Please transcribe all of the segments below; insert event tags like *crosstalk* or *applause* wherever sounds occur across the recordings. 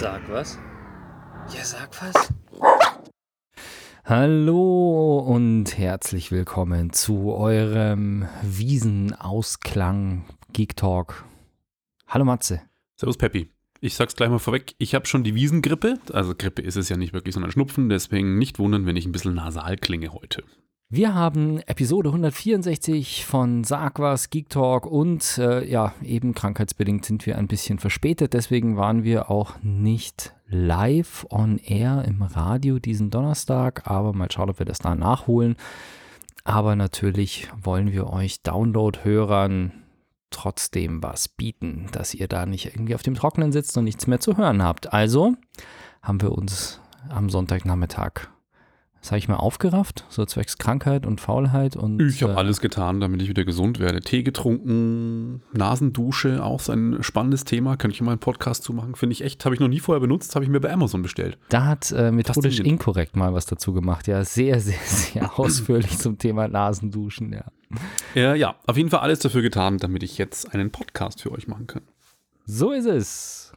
Sag was? Ja, sag was. Hallo und herzlich willkommen zu eurem Wiesenausklang Geek Talk. Hallo Matze. Servus Peppi. Ich sag's gleich mal vorweg, ich habe schon die Wiesengrippe. Also Grippe ist es ja nicht wirklich, sondern Schnupfen. Deswegen nicht wundern, wenn ich ein bisschen nasal klinge heute. Wir haben Episode 164 von Sag was, Geek Talk und äh, ja, eben krankheitsbedingt sind wir ein bisschen verspätet. Deswegen waren wir auch nicht live on air im Radio diesen Donnerstag. Aber mal schauen, ob wir das da nachholen. Aber natürlich wollen wir euch Download-Hörern trotzdem was bieten, dass ihr da nicht irgendwie auf dem Trockenen sitzt und nichts mehr zu hören habt. Also haben wir uns am Sonntagnachmittag sag ich mal, aufgerafft, so zwecks Krankheit und Faulheit und. Ich habe äh, alles getan, damit ich wieder gesund werde. Tee getrunken, Nasendusche, auch so ein spannendes Thema. Könnte ich mal einen Podcast zu machen. Finde ich echt, habe ich noch nie vorher benutzt, habe ich mir bei Amazon bestellt. Da hat äh, methodisch inkorrekt mal was dazu gemacht. Ja, sehr, sehr, sehr *laughs* ausführlich zum Thema Nasenduschen, ja. Ja, ja, auf jeden Fall alles dafür getan, damit ich jetzt einen Podcast für euch machen kann. So ist es.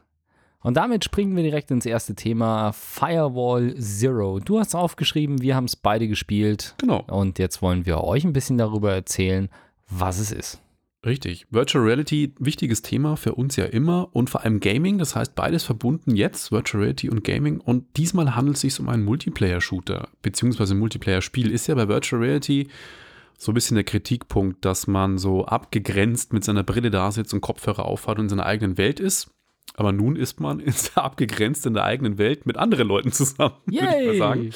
Und damit springen wir direkt ins erste Thema: Firewall Zero. Du hast aufgeschrieben, wir haben es beide gespielt. Genau. Und jetzt wollen wir euch ein bisschen darüber erzählen, was es ist. Richtig. Virtual Reality, wichtiges Thema für uns ja immer und vor allem Gaming, das heißt beides verbunden jetzt, Virtual Reality und Gaming. Und diesmal handelt es sich um einen Multiplayer-Shooter, beziehungsweise Multiplayer-Spiel. Ist ja bei Virtual Reality so ein bisschen der Kritikpunkt, dass man so abgegrenzt mit seiner Brille da sitzt und Kopfhörer aufhat und in seiner eigenen Welt ist. Aber nun ist man ist abgegrenzt in der eigenen Welt mit anderen Leuten zusammen, *laughs* würde ich mal sagen.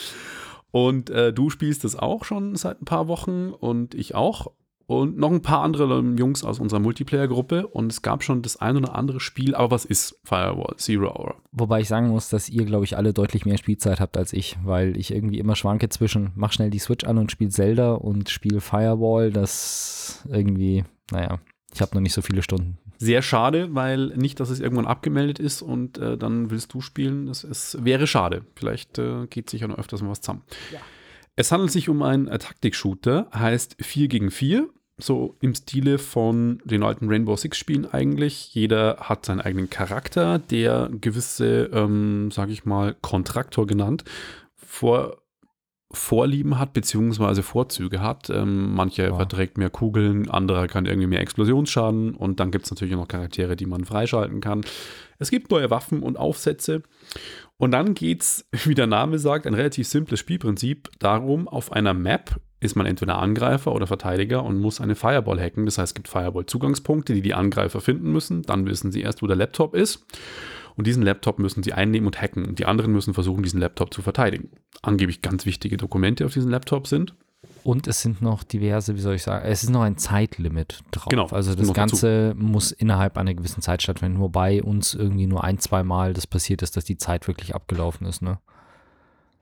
Und äh, du spielst das auch schon seit ein paar Wochen und ich auch. Und noch ein paar andere Jungs aus unserer Multiplayer-Gruppe. Und es gab schon das ein oder andere Spiel. Aber was ist Firewall Zero Hour? Wobei ich sagen muss, dass ihr, glaube ich, alle deutlich mehr Spielzeit habt als ich, weil ich irgendwie immer schwanke zwischen, mach schnell die Switch an und spiel Zelda und spiel Firewall. Das irgendwie, naja, ich habe noch nicht so viele Stunden. Sehr schade, weil nicht, dass es irgendwann abgemeldet ist und äh, dann willst du spielen. Das ist, wäre schade. Vielleicht äh, geht sich ja noch öfters mal was zusammen. Ja. Es handelt sich um einen äh, Taktik-Shooter, heißt 4 gegen 4. So im Stile von den alten Rainbow Six-Spielen eigentlich. Jeder hat seinen eigenen Charakter, der gewisse, ähm, sage ich mal, Kontraktor genannt, vor Vorlieben hat, beziehungsweise Vorzüge hat. Ähm, manche Wow. verträgt mehr Kugeln, anderer kann irgendwie mehr Explosionsschaden und dann gibt es natürlich auch noch Charaktere, die man freischalten kann. Es gibt neue Waffen und Aufsätze. Und dann geht es, *laughs* wie der Name sagt, ein relativ simples Spielprinzip darum, auf einer Map ist man entweder Angreifer oder Verteidiger und muss eine Firewall hacken. Das heißt, es gibt Firewall-Zugangspunkte, die die Angreifer finden müssen. Dann wissen sie erst, wo der Laptop ist. Und diesen Laptop müssen sie einnehmen und hacken. Und die anderen müssen versuchen, diesen Laptop zu verteidigen. Angeblich ganz wichtige Dokumente auf diesem Laptop sind. Und es sind noch diverse, wie soll ich sagen, es ist noch ein Zeitlimit drauf. Genau, Also das noch dazu. Ganze muss innerhalb einer gewissen Zeit stattfinden, wobei uns irgendwie nur ein, zwei Mal das passiert ist, dass die Zeit wirklich abgelaufen ist. Ne?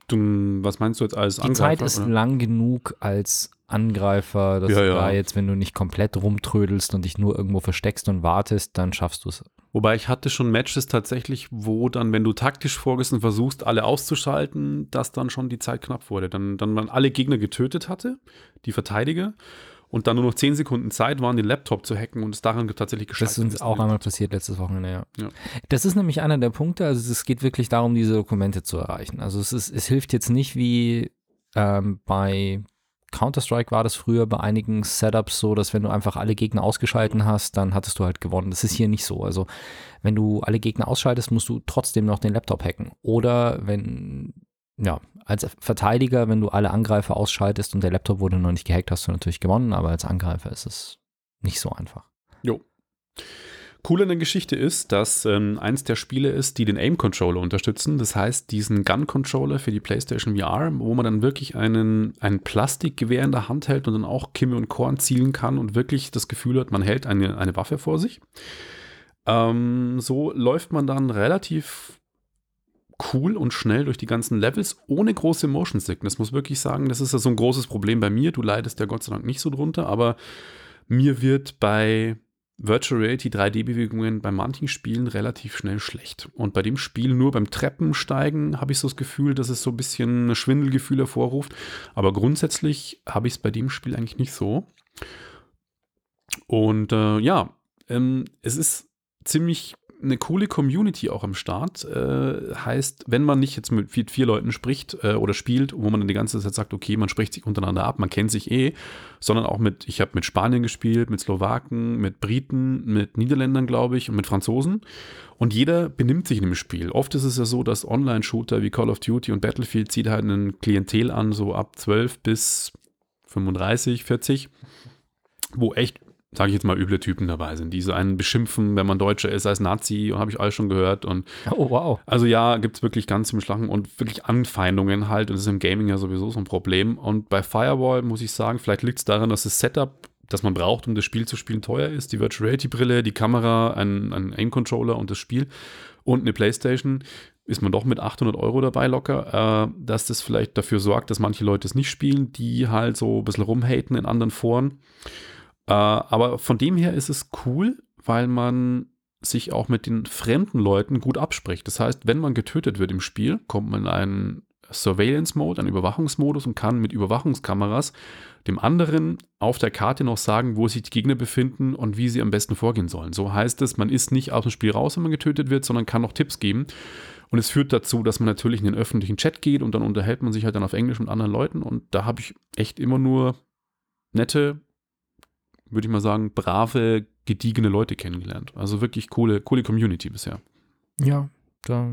Du, was meinst du jetzt als Die Angreifer? Zeit ist oder? lang genug als Angreifer, dass Ja, du ja. da jetzt, wenn du nicht komplett rumtrödelst und dich nur irgendwo versteckst und wartest, dann schaffst du es. Wobei ich hatte schon Matches tatsächlich, wo dann, wenn du taktisch vorgehst und versuchst, alle auszuschalten, dass dann schon die Zeit knapp wurde. Dann, dann man alle Gegner getötet hatte, die Verteidiger, und dann nur noch 10 Sekunden Zeit waren, den Laptop zu hacken und es daran tatsächlich Das gescheitert ist uns auch einmal passiert letztes Wochenende, ja. Ja. Das ist nämlich einer der Punkte, also es geht wirklich darum, diese Dokumente zu erreichen. Also es, ist, es hilft jetzt nicht wie ähm, bei Counter-Strike war das früher bei einigen Setups so, dass wenn du einfach alle Gegner ausgeschalten hast, dann hattest du halt gewonnen. Das ist hier nicht so. Also wenn du alle Gegner ausschaltest, musst du trotzdem noch den Laptop hacken. Oder wenn, ja, als Verteidiger, wenn du alle Angreifer ausschaltest und der Laptop wurde noch nicht gehackt, hast du natürlich gewonnen, aber als Angreifer ist es nicht so einfach. Jo. Cool an der Geschichte ist, dass ähm, eins der Spiele ist, die den Aim-Controller unterstützen. Das heißt, diesen Gun-Controller für die PlayStation VR, wo man dann wirklich einen, ein Plastikgewehr in der Hand hält und dann auch Kimme und Korn zielen kann und wirklich das Gefühl hat, man hält eine, eine Waffe vor sich. Ähm, so läuft man dann relativ cool und schnell durch die ganzen Levels ohne große Motion Sickness. Muss wirklich sagen, das ist ja so ein großes Problem bei mir. Du leidest ja Gott sei Dank nicht so drunter, aber mir wird bei Virtual Reality 3D-Bewegungen bei manchen Spielen relativ schnell schlecht. Und bei dem Spiel nur beim Treppensteigen habe ich so das Gefühl, dass es so ein bisschen Schwindelgefühl hervorruft. Aber grundsätzlich habe ich es bei dem Spiel eigentlich nicht so. Und äh, ja, ähm, es ist ziemlich eine coole Community auch am Start. Äh, heißt, wenn man nicht jetzt mit vier, vier Leuten spricht äh, oder spielt, wo man dann die ganze Zeit sagt, okay, man spricht sich untereinander ab, man kennt sich eh, sondern auch mit, ich habe mit Spanien gespielt, mit Slowaken, mit Briten, mit Niederländern, glaube ich, und mit Franzosen. Und jeder benimmt sich in dem Spiel. Oft ist es ja so, dass Online-Shooter wie Call of Duty und Battlefield zieht halt ein Klientel an, so ab 12 bis 35, 40, wo echt sage ich jetzt mal, üble Typen dabei sind, die so einen beschimpfen, wenn man Deutscher ist, als Nazi, habe ich alles schon gehört. Und *laughs* oh, wow. Also ja, gibt es wirklich ganz zum Schlagen und wirklich Anfeindungen halt. Und das ist im Gaming ja sowieso so ein Problem. Und bei Firewall muss ich sagen, vielleicht liegt es daran, dass das Setup, das man braucht, um das Spiel zu spielen, teuer ist. Die Virtual Reality Brille, die Kamera, ein, ein Aim-Controller und das Spiel und eine Playstation ist man doch mit 800 Euro dabei locker, äh, dass das vielleicht dafür sorgt, dass manche Leute es nicht spielen, die halt so ein bisschen rumhaten in anderen Foren. Äh, aber von dem her ist es cool, weil man sich auch mit den fremden Leuten gut abspricht. Das heißt, wenn man getötet wird im Spiel, kommt man in einen Surveillance-Mode, einen Überwachungsmodus und kann mit Überwachungskameras dem anderen auf der Karte noch sagen, wo sich die Gegner befinden und wie sie am besten vorgehen sollen. So heißt es, man ist nicht aus dem Spiel raus, wenn man getötet wird, sondern kann noch Tipps geben. Und es führt dazu, dass man natürlich in den öffentlichen Chat geht und dann unterhält man sich halt dann auf Englisch mit anderen Leuten. Und da habe ich echt immer nur nette, würde ich mal sagen, brave, gediegene Leute kennengelernt. Also wirklich coole, coole Community bisher. Ja, da,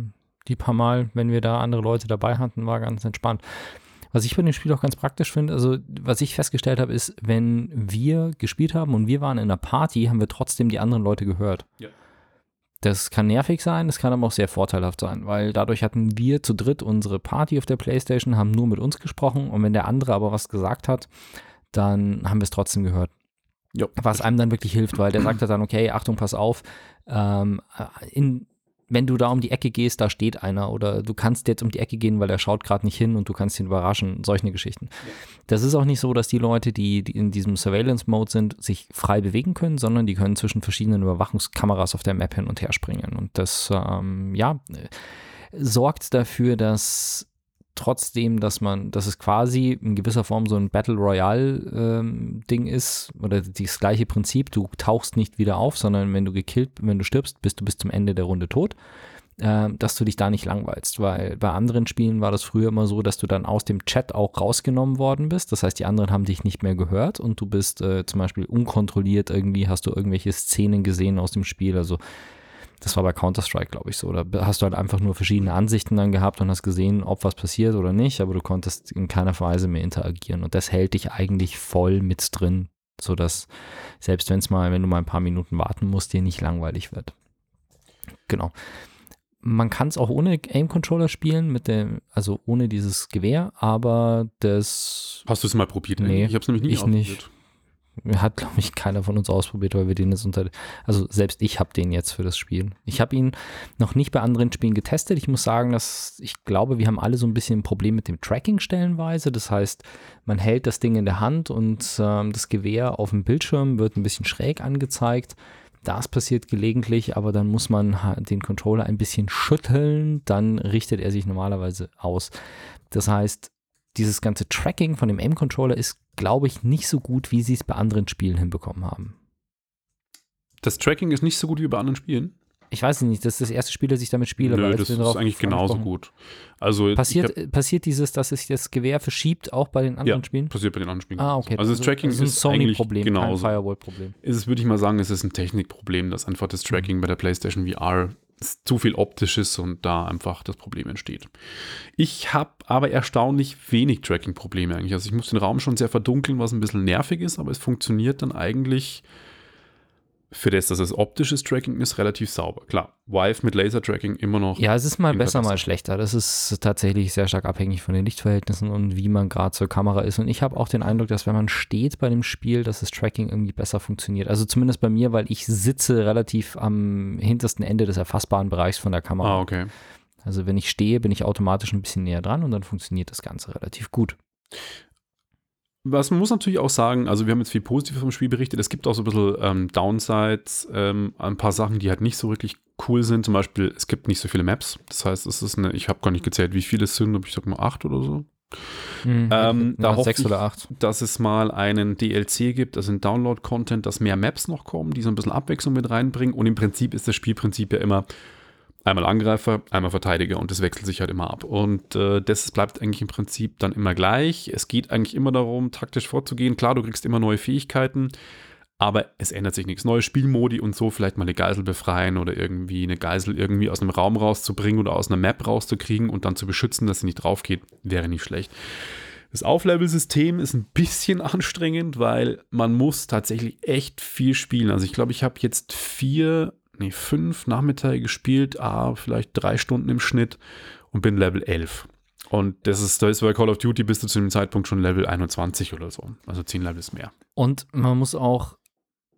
die paar Mal, wenn wir da andere Leute dabei hatten, war ganz entspannt. Was ich bei dem Spiel auch ganz praktisch finde, also was ich festgestellt habe, ist, wenn wir gespielt haben und wir waren in einer Party, haben wir trotzdem die anderen Leute gehört. Ja. Das kann nervig sein, das kann aber auch sehr vorteilhaft sein, weil dadurch hatten wir zu dritt unsere Party auf der Playstation, haben nur mit uns gesprochen und wenn der andere aber was gesagt hat, dann haben wir es trotzdem gehört. Ja. Was einem dann wirklich hilft, weil der sagt ja dann, okay, Achtung, pass auf, ähm, in, wenn du da um die Ecke gehst, da steht einer oder du kannst jetzt um die Ecke gehen, weil er schaut gerade nicht hin und du kannst ihn überraschen, solche Geschichten. Ja. Das ist auch nicht so, dass die Leute, die, die in diesem Surveillance-Mode sind, sich frei bewegen können, sondern die können zwischen verschiedenen Überwachungskameras auf der Map hin und her springen. Und das, ähm, ja, sorgt dafür, dass trotzdem, dass man, dass es quasi in gewisser Form so ein Battle Royale-Ding ähm, ist oder das gleiche Prinzip. Du tauchst nicht wieder auf, sondern wenn du gekillt, wenn du stirbst, bist du bis zum Ende der Runde tot. Äh, dass du dich da nicht langweilst, weil bei anderen Spielen war das früher immer so, dass du dann aus dem Chat auch rausgenommen worden bist. Das heißt, die anderen haben dich nicht mehr gehört und du bist äh, zum Beispiel unkontrolliert irgendwie, hast du irgendwelche Szenen gesehen aus dem Spiel. Also das war bei Counter-Strike, glaube ich, so. Da hast du halt einfach nur verschiedene Ansichten dann gehabt und hast gesehen, ob was passiert oder nicht, aber du konntest in keiner Weise mehr interagieren. Und das hält dich eigentlich voll mit drin, sodass selbst wenn es mal, wenn du mal ein paar Minuten warten musst, dir nicht langweilig wird. Genau. Man kann es auch ohne Aim-Controller spielen, mit dem, also ohne dieses Gewehr, aber das. Hast du es mal probiert? Nee, ich habe es nämlich nie ich nicht. Hat, glaube ich, keiner von uns ausprobiert, weil wir den jetzt unter. Also selbst ich habe den jetzt für das Spiel. Ich habe ihn noch nicht bei anderen Spielen getestet. Ich muss sagen, dass ich glaube, wir haben alle so ein bisschen ein Problem mit dem Tracking stellenweise. Das heißt, man hält das Ding in der Hand und ähm, das Gewehr auf dem Bildschirm wird ein bisschen schräg angezeigt. Das passiert gelegentlich, aber dann muss man den Controller ein bisschen schütteln, dann richtet er sich normalerweise aus. Das heißt, dieses ganze Tracking von dem Aim-Controller ist, glaube ich, nicht so gut, wie sie es bei anderen Spielen hinbekommen haben. Das Tracking ist nicht so gut wie bei anderen Spielen? Ich weiß nicht, das ist das erste Spiel, das ich damit spiele. Nö, das ist eigentlich genauso gut. Also passiert, hab, passiert dieses, dass sich das Gewehr verschiebt, auch bei den anderen ja, Spielen? passiert bei den anderen Spielen. Ah, okay. Also das, das Tracking ist, ein Sony-Problem, kein Firewall-Problem. Ist es, würde ich mal sagen, es ist ein Technikproblem, dass einfach das Tracking mhm. bei der PlayStation VR zu viel optisches und da einfach das Problem entsteht. Ich habe aber erstaunlich wenig Tracking-Probleme eigentlich. Also ich muss den Raum schon sehr verdunkeln, was ein bisschen nervig ist, aber es funktioniert dann eigentlich für das, dass es optisches Tracking ist, relativ sauber. Klar, Vive mit Laser-Tracking immer noch. Ja, es ist mal besser, mal schlechter. Das ist tatsächlich sehr stark abhängig von den Lichtverhältnissen und wie man gerade zur Kamera ist. Und ich habe auch den Eindruck, dass wenn man steht bei dem Spiel, dass das Tracking irgendwie besser funktioniert. Also zumindest bei mir, weil ich sitze relativ am hintersten Ende des erfassbaren Bereichs von der Kamera. Ah, okay. Also wenn ich stehe, bin ich automatisch ein bisschen näher dran und dann funktioniert das Ganze relativ gut was man muss natürlich auch sagen, also wir haben jetzt viel Positives vom Spiel berichtet, es gibt auch so ein bisschen ähm, Downsides, ähm, ein paar Sachen, die halt nicht so wirklich cool sind. Zum Beispiel, es gibt nicht so viele Maps. Das heißt, es ist eine, ich habe gar nicht gezählt, wie viele es sind, aber ich sag mal acht oder so. Mhm. Ähm, da hoffe sechs ich, oder acht. dass es mal einen DLC gibt, also ein Download-Content, dass mehr Maps noch kommen, die so ein bisschen Abwechslung mit reinbringen. Und im Prinzip ist das Spielprinzip ja immer einmal Angreifer, einmal Verteidiger und das wechselt sich halt immer ab. Und äh, das bleibt eigentlich im Prinzip dann immer gleich. Es geht eigentlich immer darum, taktisch vorzugehen. Klar, du kriegst immer neue Fähigkeiten, aber es ändert sich nichts. Neue Spielmodi und so, vielleicht mal eine Geisel befreien oder irgendwie eine Geisel irgendwie aus einem Raum rauszubringen oder aus einer Map rauszukriegen und dann zu beschützen, dass sie nicht drauf geht, wäre nicht schlecht. Das Auflevel-System ist ein bisschen *laughs* anstrengend, weil man muss tatsächlich echt viel spielen. Also ich glaube, ich habe jetzt vier, nee, fünf Nachmittage gespielt, ah, vielleicht drei Stunden im Schnitt und bin Level 11. Und das ist, da ist bei Call of Duty bist du zu dem Zeitpunkt schon Level 21 oder so. Also 10 Levels mehr. Und man muss auch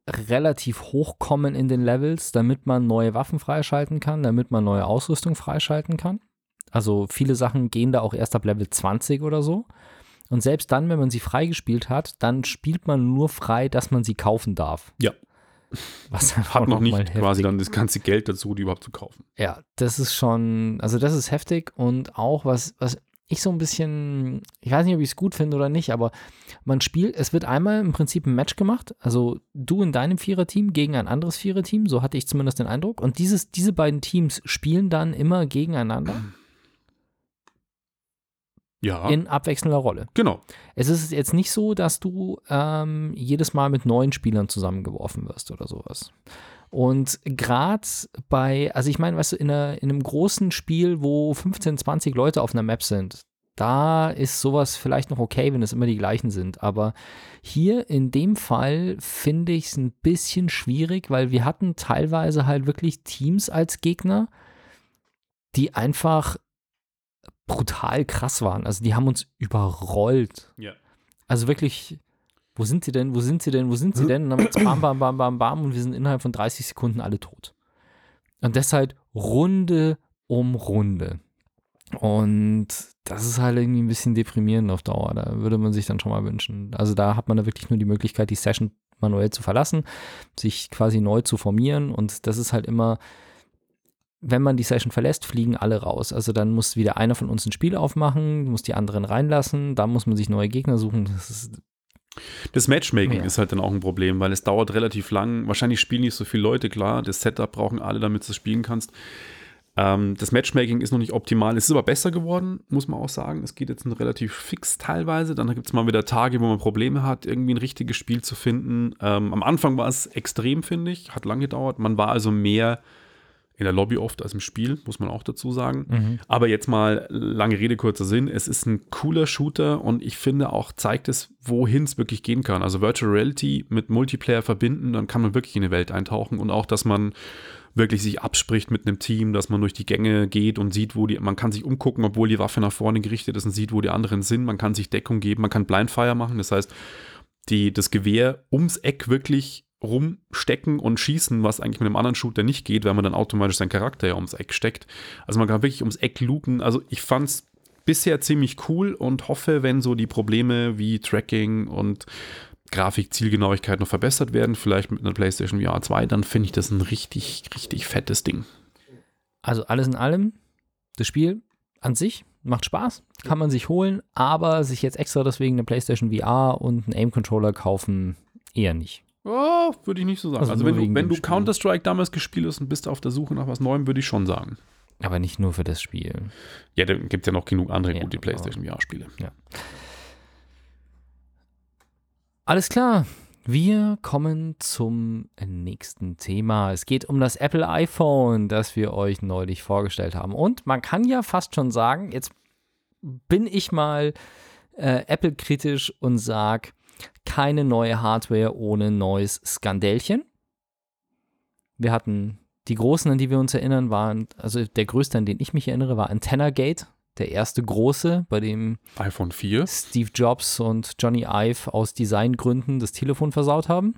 relativ hochkommen in den Levels, damit man neue Waffen freischalten kann, damit man neue Ausrüstung freischalten kann. Also viele Sachen gehen da auch erst ab Level 20 oder so. Und selbst dann, wenn man sie freigespielt hat, dann spielt man nur frei, dass man sie kaufen darf. Ja. Was *laughs* Hat noch nicht quasi dann das ganze Geld dazu, die überhaupt zu kaufen. Ja, das ist schon, also das ist heftig und auch was, was ich so ein bisschen, ich weiß nicht, ob ich es gut finde oder nicht, aber man spielt, es wird einmal im Prinzip ein Match gemacht, also du in deinem Viererteam gegen ein anderes Viererteam, so hatte ich zumindest den Eindruck. Und dieses, diese beiden Teams spielen dann immer gegeneinander Ja, in abwechselnder Rolle. genau. Es ist jetzt nicht so, dass du ähm, jedes Mal mit neuen Spielern zusammengeworfen wirst oder sowas. Und gerade bei, also ich meine, weißt du, in, einer, in einem großen Spiel, wo 15, 20 Leute auf einer Map sind, da ist sowas vielleicht noch okay, wenn es immer die gleichen sind. Aber hier in dem Fall finde ich es ein bisschen schwierig, weil wir hatten teilweise halt wirklich Teams als Gegner, die einfach brutal krass waren. Also die haben uns überrollt. Ja. Also wirklich, wo sind sie denn, wo sind sie denn, wo sind sie *clears throat* denn? Und dann macht's bam, bam, bam, bam, bam und wir sind innerhalb von 30 Sekunden alle tot. Und deshalb Runde um Runde. Und das ist halt irgendwie ein bisschen deprimierend auf Dauer. Da würde man sich dann schon mal wünschen. Also da hat man da wirklich nur die Möglichkeit, die Session manuell zu verlassen, sich quasi neu zu formieren. Und das ist halt immer, wenn man die Session verlässt, fliegen alle raus. Also dann muss wieder einer von uns ein Spiel aufmachen, muss die anderen reinlassen, da muss man sich neue Gegner suchen. Das Das Matchmaking Ja. ist halt dann auch ein Problem, weil es dauert relativ lang. Wahrscheinlich spielen nicht so viele Leute, klar. Das Setup brauchen alle, damit du es spielen kannst. Ähm, das Matchmaking ist noch nicht optimal. Es ist aber besser geworden, muss man auch sagen. Es geht jetzt relativ fix teilweise. Dann gibt es mal wieder Tage, wo man Probleme hat, irgendwie ein richtiges Spiel zu finden. Ähm, am Anfang war es extrem, finde ich. Hat lange gedauert. Man war also mehr in der Lobby oft als im Spiel, muss man auch dazu sagen. Aber jetzt mal lange Rede, kurzer Sinn. Es ist ein cooler Shooter und ich finde auch, zeigt es, wohin es wirklich gehen kann. Also Virtual Reality mit Multiplayer verbinden, dann kann man wirklich in eine Welt eintauchen und auch, dass man wirklich sich abspricht mit einem Team, dass man durch die Gänge geht und sieht, wo die, man kann sich umgucken, obwohl die Waffe nach vorne gerichtet ist und sieht, wo die anderen sind. Man kann sich Deckung geben, man kann Blindfire machen. Das heißt, die, das Gewehr ums Eck wirklich rumstecken und schießen, was eigentlich mit einem anderen Shooter nicht geht, weil man dann automatisch seinen Charakter ja ums Eck steckt. Also man kann wirklich ums Eck luken. Also ich fand es bisher ziemlich cool und hoffe, wenn so die Probleme wie Tracking und Grafik, Zielgenauigkeit noch verbessert werden, vielleicht mit einer PlayStation VR 2, dann finde ich das ein richtig, richtig fettes Ding. also alles in allem, das Spiel an sich macht Spaß, kann man sich holen, aber sich jetzt extra deswegen eine PlayStation VR und einen Aim-Controller kaufen, eher nicht. Oh, würde ich nicht so sagen. Also Also, wenn, du, wenn du. Counter-Strike damals gespielt hast und bist auf der Suche nach was Neuem, würde ich schon sagen. Aber nicht nur für das Spiel. Ja, dann gibt es ja noch genug andere Ja, gute aber- PlayStation VR-Spiele. Alles klar. Wir kommen zum nächsten Thema. Es geht um das Apple iPhone, das wir euch neulich vorgestellt haben. Und man kann ja fast schon sagen, jetzt bin ich mal äh, Apple-kritisch und sage, keine neue Hardware ohne neues Skandälchen. Wir hatten die großen, an die wir uns erinnern, waren, also der größte, an den ich mich erinnere, war Antenna Gate, der erste große, bei dem iPhone 4. Steve Jobs und Johnny Ive aus Designgründen das Telefon versaut haben.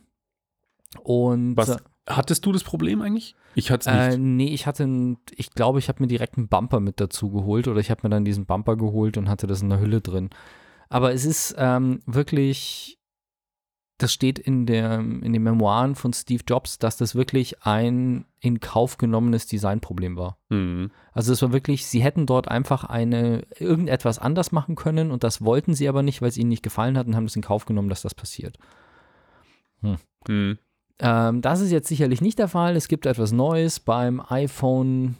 Und Was hattest du das Problem eigentlich? Ich hatte es nicht. äh, nee, ich hatte, einen, ich glaube, ich habe mir direkt einen Bumper mit dazu geholt oder ich habe mir dann diesen Bumper geholt und hatte das in der Hülle drin. Aber es ist ähm, wirklich das steht in, der, in den Memoiren von Steve Jobs, dass das wirklich ein in Kauf genommenes Designproblem war. Mhm. Also es war wirklich, sie hätten dort einfach eine irgendetwas anders machen können und das wollten sie aber nicht, weil es ihnen nicht gefallen hat und haben es in Kauf genommen, dass das passiert. Mhm. Ähm, das ist jetzt sicherlich nicht der Fall. Es gibt etwas Neues beim iPhone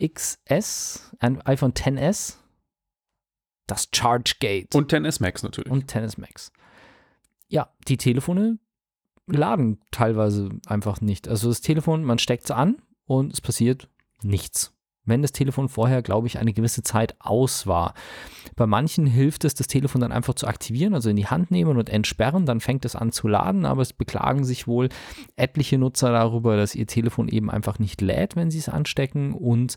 XS, iPhone XS, das ChargeGate Und 10S Max natürlich. und XS Max. Ja, die Telefone laden teilweise einfach nicht. Also das Telefon, man steckt es an und es passiert nichts. Wenn das Telefon vorher, glaube ich, eine gewisse Zeit aus war. Bei manchen hilft es, das Telefon dann einfach zu aktivieren, also in die Hand nehmen und entsperren, dann fängt es an zu laden, aber es beklagen sich wohl etliche Nutzer darüber, dass ihr Telefon eben einfach nicht lädt, wenn sie es anstecken und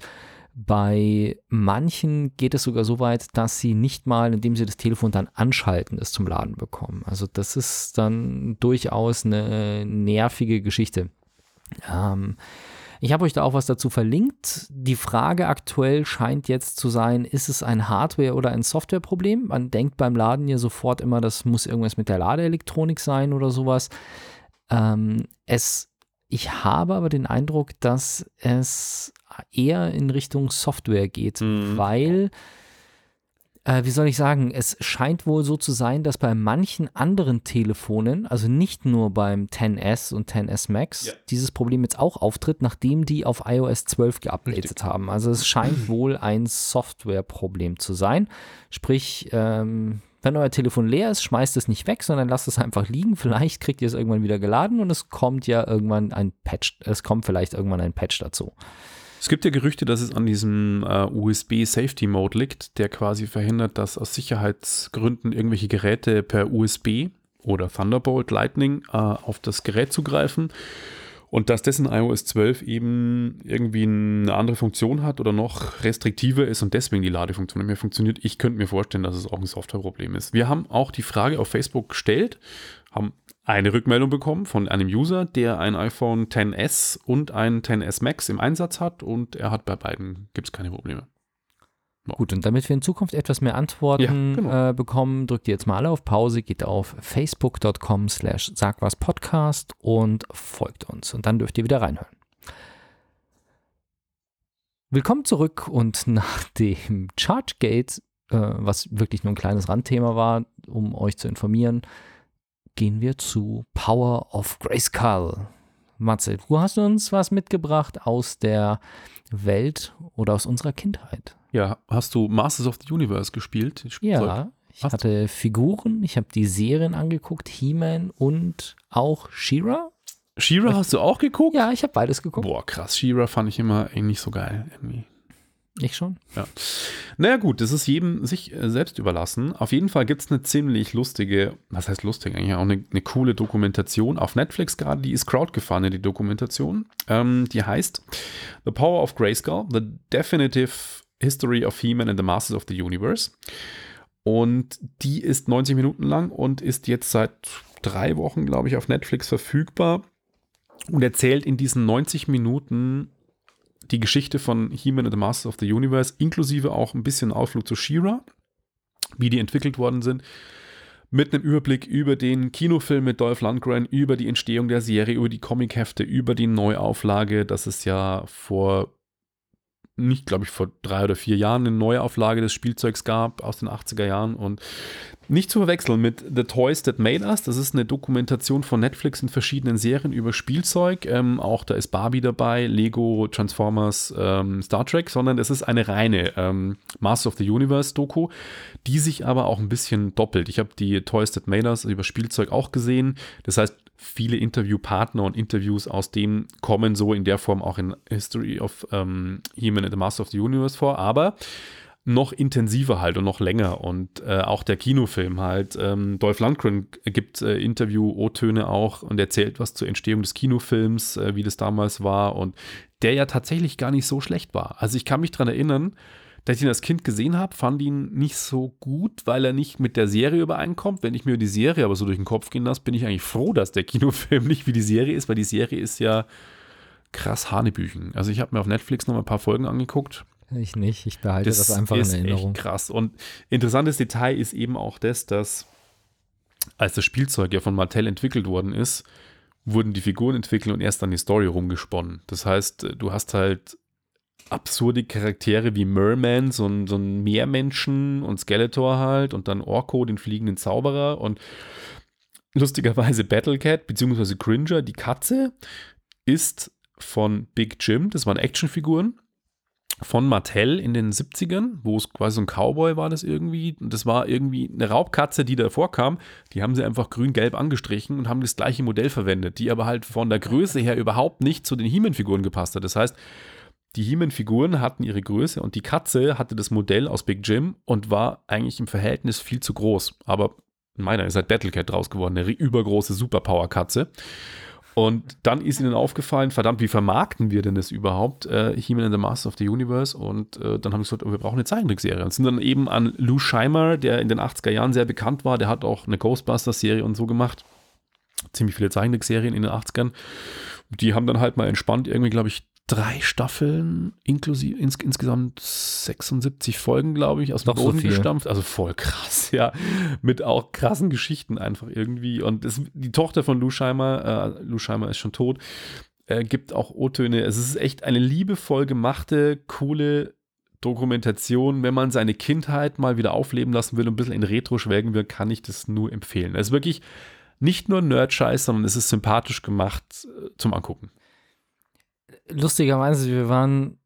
bei manchen geht es sogar so weit, dass sie nicht mal, indem sie das Telefon dann anschalten, es zum Laden bekommen. Also das ist dann durchaus eine nervige Geschichte. Ähm, ich habe euch da auch was dazu verlinkt. Die Frage aktuell scheint jetzt zu sein, ist es ein Hardware- oder ein Softwareproblem? Man denkt beim Laden ja sofort immer, das muss irgendwas mit der Ladeelektronik sein oder sowas. Ähm, es, ich habe aber den Eindruck, dass es eher in Richtung Software geht, Mhm. weil äh, wie soll ich sagen, es scheint wohl so zu sein, dass bei manchen anderen Telefonen, also nicht nur beim 10S und 10S Max, Ja. dieses Problem jetzt auch auftritt, nachdem die auf iOS 12 geupdatet Richtig. haben. Also es scheint *clears throat* wohl ein Softwareproblem zu sein. Sprich, ähm, wenn euer Telefon leer ist, schmeißt es nicht weg, sondern lasst es einfach liegen. Vielleicht kriegt ihr es irgendwann wieder geladen und es kommt ja irgendwann ein Patch, es kommt vielleicht irgendwann ein Patch dazu. Es gibt ja Gerüchte, dass es an diesem äh, USB Safety Mode liegt, der quasi verhindert, dass aus Sicherheitsgründen irgendwelche Geräte per USB oder Thunderbolt Lightning äh, auf das Gerät zugreifen. Und dass das in iOS 12 eben irgendwie eine andere Funktion hat oder noch restriktiver ist und deswegen die Ladefunktion nicht mehr funktioniert. Ich könnte mir vorstellen, dass es auch ein Softwareproblem ist. Wir haben auch die Frage auf Facebook gestellt, haben eine Rückmeldung bekommen von einem User, der ein iPhone XS und ein XS Max im Einsatz hat und er hat bei beiden, gibt es keine Probleme. Gut, und damit wir in Zukunft etwas mehr Antworten Ja, genau. äh, bekommen, drückt ihr jetzt mal alle auf Pause, geht auf facebook.com slash sagwaspodcast und folgt uns. Und dann dürft ihr wieder reinhören. Willkommen zurück und *laughs* nach dem ChargeGate, äh, was wirklich nur ein kleines Randthema war, um euch zu informieren, gehen wir zu Power of Grayskull. Matze, du hast uns was mitgebracht aus der Welt oder aus unserer Kindheit. Ja, hast du Masters of the Universe gespielt? Ja, ich Hast- hatte Figuren, ich habe die Serien angeguckt, He-Man und auch She-Ra. She-Ra hast du auch geguckt? Ja, ich habe beides geguckt. Boah, krass. She-Ra fand ich immer irgendwie nicht so geil. Irgendwie. Ich schon. Naja gut, das ist jedem sich äh, selbst überlassen. Auf jeden Fall gibt es eine ziemlich lustige, was heißt lustig, eigentlich auch eine, eine coole Dokumentation auf Netflix gerade, die ist crowdgefahren, die Dokumentation. Ähm, die heißt The Power of Grayskull, The Definitive History of He-Man and the Masters of the Universe. Und die ist 90 Minuten lang und ist jetzt seit drei Wochen, glaube ich, auf Netflix verfügbar und erzählt in diesen 90 Minuten die Geschichte von He-Man and the Masters of the Universe, inklusive auch ein bisschen Ausflug zu She-Ra, wie die entwickelt worden sind, mit einem Überblick über den Kinofilm mit Dolph Lundgren, über die Entstehung der Serie, über die Comichefte, über die Neuauflage, dass es ja vor, nicht glaube ich, vor drei oder vier Jahren eine Neuauflage des Spielzeugs gab aus den 80er Jahren und nicht zu verwechseln mit The Toys That Made Us. Das ist eine Dokumentation von Netflix in verschiedenen Serien über Spielzeug. Ähm, auch da ist Barbie dabei, Lego, Transformers, ähm, Star Trek, sondern es ist eine reine ähm, Master of the Universe Doku, die sich aber auch ein bisschen doppelt. Ich habe die Toys That Made Us über Spielzeug auch gesehen. Das heißt, viele Interviewpartner und Interviews aus dem kommen so in der Form auch in History of ähm, He-Man and the Master of the Universe vor. Aber noch intensiver halt und noch länger. Und äh, auch der Kinofilm halt. Ähm, Dolph Lundgren gibt äh, Interview-O-Töne auch und erzählt was zur Entstehung des Kinofilms, äh, wie das damals war. Und der ja tatsächlich gar nicht so schlecht war. Also ich kann mich daran erinnern, dass ich ihn als Kind gesehen habe, fand ihn nicht so gut, weil er nicht mit der Serie übereinkommt. Wenn ich mir die Serie aber so durch den Kopf gehen lasse, bin ich eigentlich froh, dass der Kinofilm nicht wie die Serie ist, weil die Serie ist ja krass Hanebüchen. Also ich habe mir auf Netflix noch mal ein paar Folgen angeguckt. Ich nicht, ich behalte das, einfach ist in Erinnerung. echt krass. Und interessantes Detail ist eben auch das, dass als das Spielzeug ja von Mattel entwickelt worden ist, wurden die Figuren entwickelt und erst dann die Story rumgesponnen. Das heißt, äh, du hast halt absurde Charaktere wie Merman, so ein, so ein Meermenschen und Skeletor halt und dann Orko, den fliegenden Zauberer und lustigerweise Battlecat bzw. Cringer, die Katze, ist von Big Jim, das waren Actionfiguren von Mattel in den 70ern, wo es quasi so ein Cowboy war das irgendwie. Und das war irgendwie eine Raubkatze, die davor kam. Die haben sie einfach grün-gelb angestrichen und haben das gleiche Modell verwendet, die aber halt von der Größe her überhaupt nicht zu den He-Man-Figuren gepasst hat. Das heißt, die He-Man-Figuren hatten ihre Größe und die Katze hatte das Modell aus Big Jim und war eigentlich im Verhältnis viel zu groß. Aber meiner ist halt Battlecat draus geworden, eine übergroße Superpower-Katze. Und dann ist ihnen aufgefallen, verdammt, wie vermarkten wir denn das überhaupt? Äh, He-Man and the Master of the Universe. Und äh, dann haben sie gesagt, oh, wir brauchen eine Zeichentrickserie. Und sind dann eben an Lou Scheimer, der in den 80er Jahren sehr bekannt war, der hat auch eine Ghostbusters-Serie und so gemacht. Ziemlich viele Zeichentrickserien in den 80ern. Die haben dann halt mal entspannt irgendwie, glaube ich, drei Staffeln, inklusive ins, insgesamt 76 Folgen, glaube ich, aus dem Doch so Boden viel. gestampft. Also voll krass, *laughs* ja. Mit auch krassen Geschichten einfach irgendwie. Und das, die Tochter von Lou Scheimer, äh, Lou Scheimer ist schon tot, äh, gibt auch O-Töne. Es ist echt eine liebevoll gemachte, coole Dokumentation. Wenn man seine Kindheit mal wieder aufleben lassen will und ein bisschen in Retro schwelgen will, kann ich das nur empfehlen. Es ist wirklich nicht nur Nerd-Scheiß, sondern es ist sympathisch gemacht äh, zum Angucken. Lustigerweise, wir waren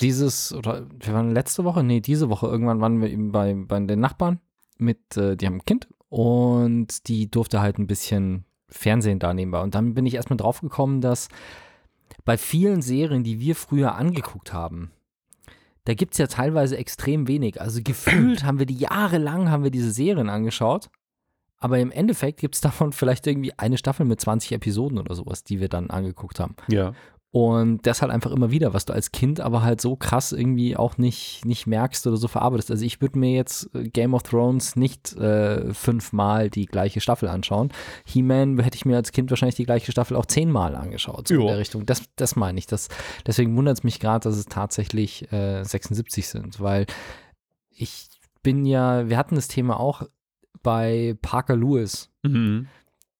dieses, oder wir waren letzte Woche, nee, diese Woche, irgendwann waren wir eben bei, bei den Nachbarn mit, äh, die haben ein Kind und die durfte halt ein bisschen Fernsehen da nebenbei. Und dann bin ich erstmal drauf gekommen, dass bei vielen Serien, die wir früher angeguckt haben, da gibt es ja teilweise extrem wenig. Also gefühlt haben wir die jahrelang, haben wir diese Serien angeschaut. Aber im Endeffekt gibt es davon vielleicht irgendwie eine Staffel mit 20 Episoden oder sowas, die wir dann angeguckt haben. Ja. Und das halt einfach immer wieder, was du als Kind aber halt so krass irgendwie auch nicht, nicht merkst oder so verarbeitest. Also ich würde mir jetzt äh, Game of Thrones nicht äh, fünfmal die gleiche Staffel anschauen. He-Man hätte ich mir als Kind wahrscheinlich die gleiche Staffel auch zehnmal angeschaut, so in der Richtung. Das, das meine ich. Das, deswegen wundert es mich gerade, dass es tatsächlich äh, 76 sind, weil ich bin ja, wir hatten das Thema auch bei Parker Lewis Mhm.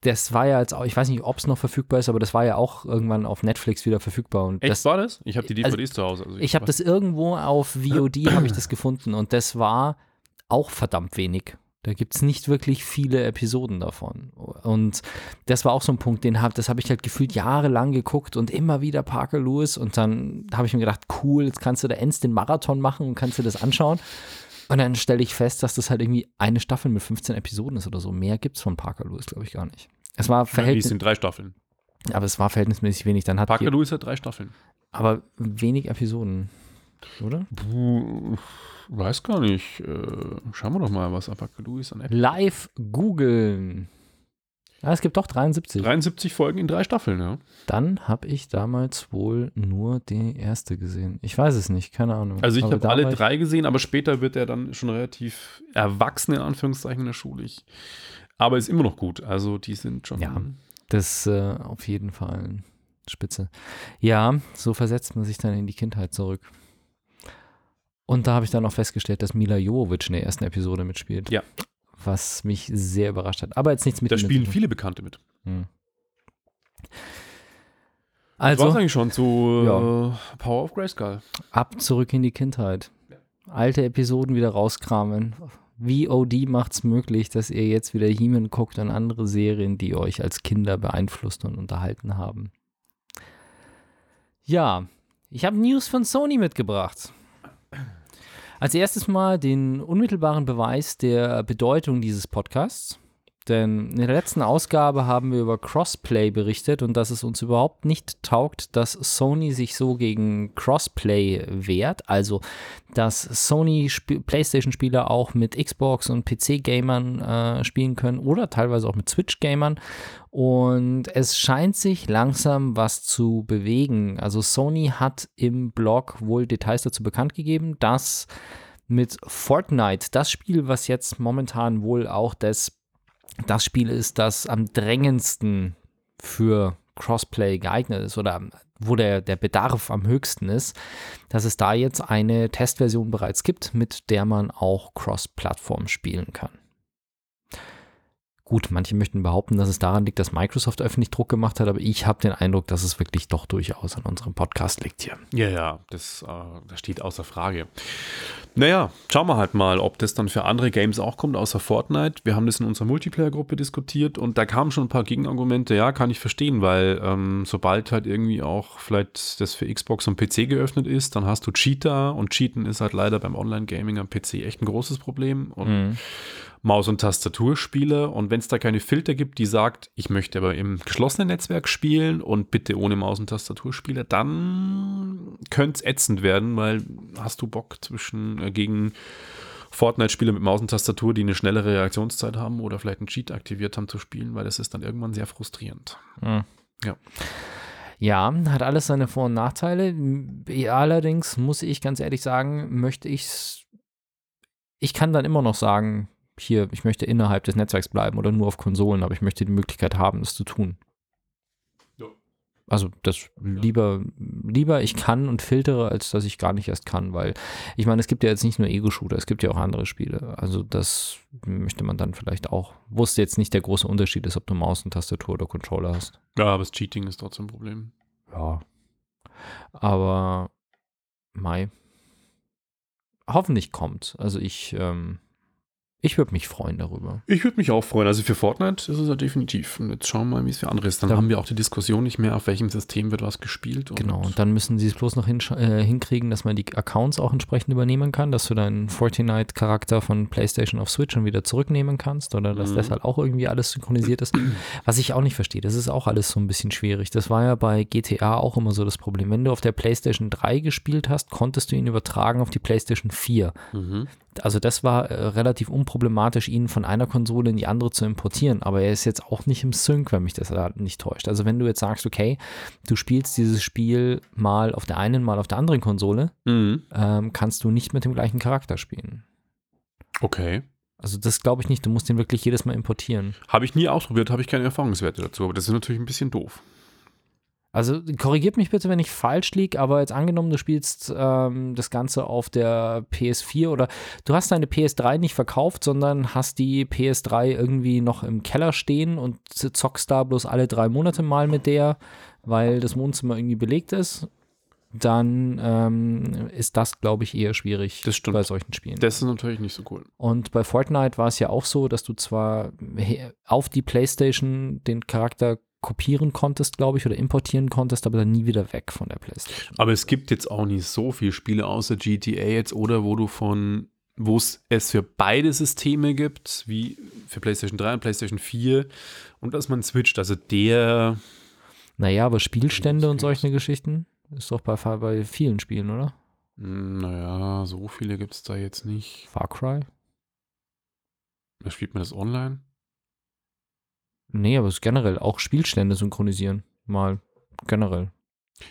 Das war ja jetzt auch, ich weiß nicht, ob es noch verfügbar ist, aber das war ja auch irgendwann auf Netflix wieder verfügbar. Und Echt das, war das? Ich habe die Also, DVDs zu Hause. Also ich habe das irgendwo auf VOD *clears throat* habe ich das gefunden und das war auch verdammt wenig. Da gibt es nicht wirklich viele Episoden davon. Und das war auch so ein Punkt, den hab, das habe ich halt gefühlt jahrelang geguckt und immer wieder Parker Lewis. Und dann habe ich mir gedacht, cool, jetzt kannst du da ends den Marathon machen und kannst dir das anschauen. Und dann stelle ich fest, dass das halt irgendwie eine Staffel mit 15 Episoden ist oder so. Mehr gibt es von Parker Lewis, glaube ich, gar nicht. Es war Die Verhältnis, sind drei Staffeln. aber es war verhältnismäßig wenig. Dann hat Parker Lewis hat drei Staffeln. aber wenig Episoden, oder? Puh, weiß gar nicht. Äh, schauen wir doch mal, was Parker Lewis an App. Live googeln. Ja, es gibt doch 73. 73 Folgen in drei Staffeln, ja. Dann habe ich damals wohl nur die erste gesehen. Ich weiß es nicht, keine Ahnung. Also ich habe alle drei gesehen, aber später wird er dann schon relativ erwachsen, in Anführungszeichen, in der Schule. Ich, aber ist immer noch gut. Also die sind schon. Ja. Das äh, auf jeden Fall spitze. Ja, so versetzt man sich dann in die Kindheit zurück. Und da habe ich dann auch festgestellt, dass Mila Jovovich in der ersten Episode mitspielt. Ja. Was mich sehr überrascht hat. Aber jetzt nichts mit Da spielen viele Bekannte mit. Hm. Das war Also, eigentlich schon zu Ja. äh, Power of Grayskull. ab zurück in die Kindheit. Alte Episoden wieder rauskramen. VOD macht es möglich, dass ihr jetzt wieder He-Man guckt und andere Serien, die euch als Kinder beeinflusst und unterhalten haben. Ja, ich habe News von Sony mitgebracht. Als erstes mal den unmittelbaren Beweis der Bedeutung dieses Podcasts. Denn in der letzten Ausgabe haben wir über Crossplay berichtet und dass es uns überhaupt nicht taugt, dass Sony sich so gegen Crossplay wehrt. Also, dass Sony Sp PlayStation-Spieler auch mit Xbox und PC-Gamern äh, spielen können oder teilweise auch mit Switch-Gamern. Und es scheint sich langsam was zu bewegen. Also, Sony hat im Blog wohl Details dazu bekannt gegeben, dass mit Fortnite, das Spiel, was jetzt momentan wohl auch das das Spiel ist, das am drängendsten für Crossplay geeignet ist oder wo der, der Bedarf am höchsten ist, dass es da jetzt eine Testversion bereits gibt, mit der man auch Cross-Plattform spielen kann. Gut, manche möchten behaupten, dass es daran liegt, dass Microsoft öffentlich Druck gemacht hat, aber ich habe den Eindruck, dass es wirklich doch durchaus an unserem Podcast liegt hier. Ja, ja, das, äh, das steht außer Frage. Naja, schauen wir halt mal, ob das dann für andere Games auch kommt, außer Fortnite. Wir haben das in unserer Multiplayer-Gruppe diskutiert und da kamen schon ein paar Gegenargumente. Ja, kann ich verstehen, weil ähm, sobald halt irgendwie auch vielleicht das für Xbox und PC geöffnet ist, dann hast du Cheater und Cheaten ist halt leider beim Online-Gaming am PC echt ein großes Problem. Und Mhm. Maus- und Tastaturspiele. Und wenn es da keine Filter gibt, die sagt, ich möchte aber im geschlossenen Netzwerk spielen und bitte ohne Maus- und Tastaturspiele, dann könnte es ätzend werden, weil hast du Bock zwischen äh, gegen Fortnite-Spieler mit Maus und Tastatur, die eine schnellere Reaktionszeit haben oder vielleicht einen Cheat aktiviert haben zu spielen, weil das ist dann irgendwann sehr frustrierend. Mhm. Ja. Ja, hat alles seine Vor- und Nachteile. Allerdings muss ich ganz ehrlich sagen, möchte ich ich kann dann immer noch sagen, hier, ich möchte innerhalb des Netzwerks bleiben oder nur auf Konsolen, aber ich möchte die Möglichkeit haben, das zu tun. Ja. Also das lieber, lieber ich kann und filtere, als dass ich gar nicht erst kann, weil ich meine, es gibt ja jetzt nicht nur Ego-Shooter, es gibt ja auch andere Spiele. Also das möchte man dann vielleicht auch, wo es jetzt nicht der große Unterschied ist, ob du Maus und Tastatur oder Controller hast. Ja, aber das Cheating ist trotzdem ein Problem. Ja. Aber Mai. Hoffentlich kommt. Also ich, ähm, ich würde mich freuen darüber. Ich würde mich auch freuen. Also für Fortnite ist es ja definitiv. Und jetzt schauen wir mal, wie es für andere ist. Dann Da- haben wir auch die Diskussion nicht mehr, auf welchem System wird was gespielt. Genau. Und dann müssen sie es bloß noch hinsch- äh, hinkriegen, dass man die Accounts auch entsprechend übernehmen kann, dass du deinen Fortnite-Charakter von PlayStation auf Switch und wieder zurücknehmen kannst oder dass Mhm. das halt auch irgendwie alles synchronisiert ist. Was ich auch nicht verstehe, das ist auch alles so ein bisschen schwierig. Das war ja bei GTA auch immer so das Problem. Wenn du auf der PlayStation 3 gespielt hast, konntest du ihn übertragen auf die PlayStation 4. Mhm. Also das war äh, relativ unproblematisch, ihn von einer Konsole in die andere zu importieren. Aber er ist jetzt auch nicht im Sync, wenn mich das da nicht täuscht. Also wenn du jetzt sagst, okay, du spielst dieses Spiel mal auf der einen, mal auf der anderen Konsole, Mhm. ähm, kannst du nicht mit dem gleichen Charakter spielen. Okay. Also das glaube ich nicht. Du musst den wirklich jedes Mal importieren. Habe ich nie ausprobiert, habe ich keine Erfahrungswerte dazu, aber das ist natürlich ein bisschen doof. Also korrigiert mich bitte, wenn ich falsch liege, aber jetzt angenommen, du spielst ähm, das Ganze auf der PS4 oder du hast deine PS3 nicht verkauft, sondern hast die PS3 irgendwie noch im Keller stehen und zockst da bloß alle drei Monate mal mit der, weil das Wohnzimmer irgendwie belegt ist, dann ähm, ist das, glaube ich, eher schwierig Das stimmt. bei solchen Spielen. Das ist natürlich nicht so cool. Und bei Fortnite war es ja auch so, dass du zwar auf die PlayStation den Charakter kopieren konntest, glaube ich, oder importieren konntest, aber dann nie wieder weg von der PlayStation. Aber es gibt jetzt auch nicht so viele Spiele außer GTA jetzt oder wo du von wo es es für beide Systeme gibt, wie für PlayStation 3 und PlayStation 4 und dass man switcht. Also der Naja, aber Spielstände und solche Geschichten ist doch bei, bei vielen Spielen, oder? Hm, Naja, so viele gibt es da jetzt nicht. Far Cry? Da spielt man das online? Nee, aber es ist generell auch Spielstände synchronisieren. Mal generell.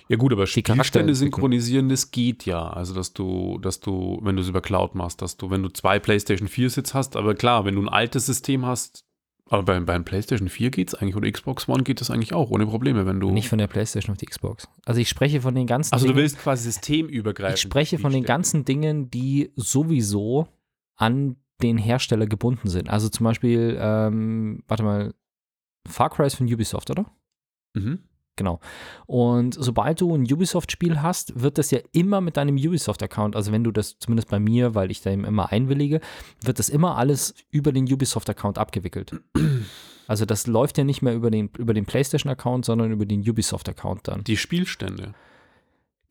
Ja gut, aber Die Spielstände synchronisieren, das geht ja. Also dass du, dass du, wenn du es über Cloud machst, dass du, wenn du zwei PlayStation 4 Sitz hast, aber klar, wenn du ein altes System hast, aber beim, beim PlayStation 4 geht es eigentlich oder Xbox One geht das eigentlich auch ohne Probleme, wenn du. Nicht von der PlayStation auf die Xbox. Also ich spreche von den ganzen also du Dingen- willst quasi systemübergreifend. Ich spreche von den ganzen Dingen, die sowieso an den Hersteller gebunden sind. Also zum Beispiel, ähm, warte mal, Far Cry ist von Ubisoft, oder? Mhm. Genau. Und sobald du ein Ubisoft-Spiel hast, wird das ja immer mit deinem Ubisoft-Account, also wenn du das zumindest bei mir, weil ich da eben immer einwillige, wird das immer alles über den Ubisoft-Account abgewickelt. Also das läuft ja nicht mehr über den, über den PlayStation-Account, sondern über den Ubisoft-Account dann. Die Spielstände.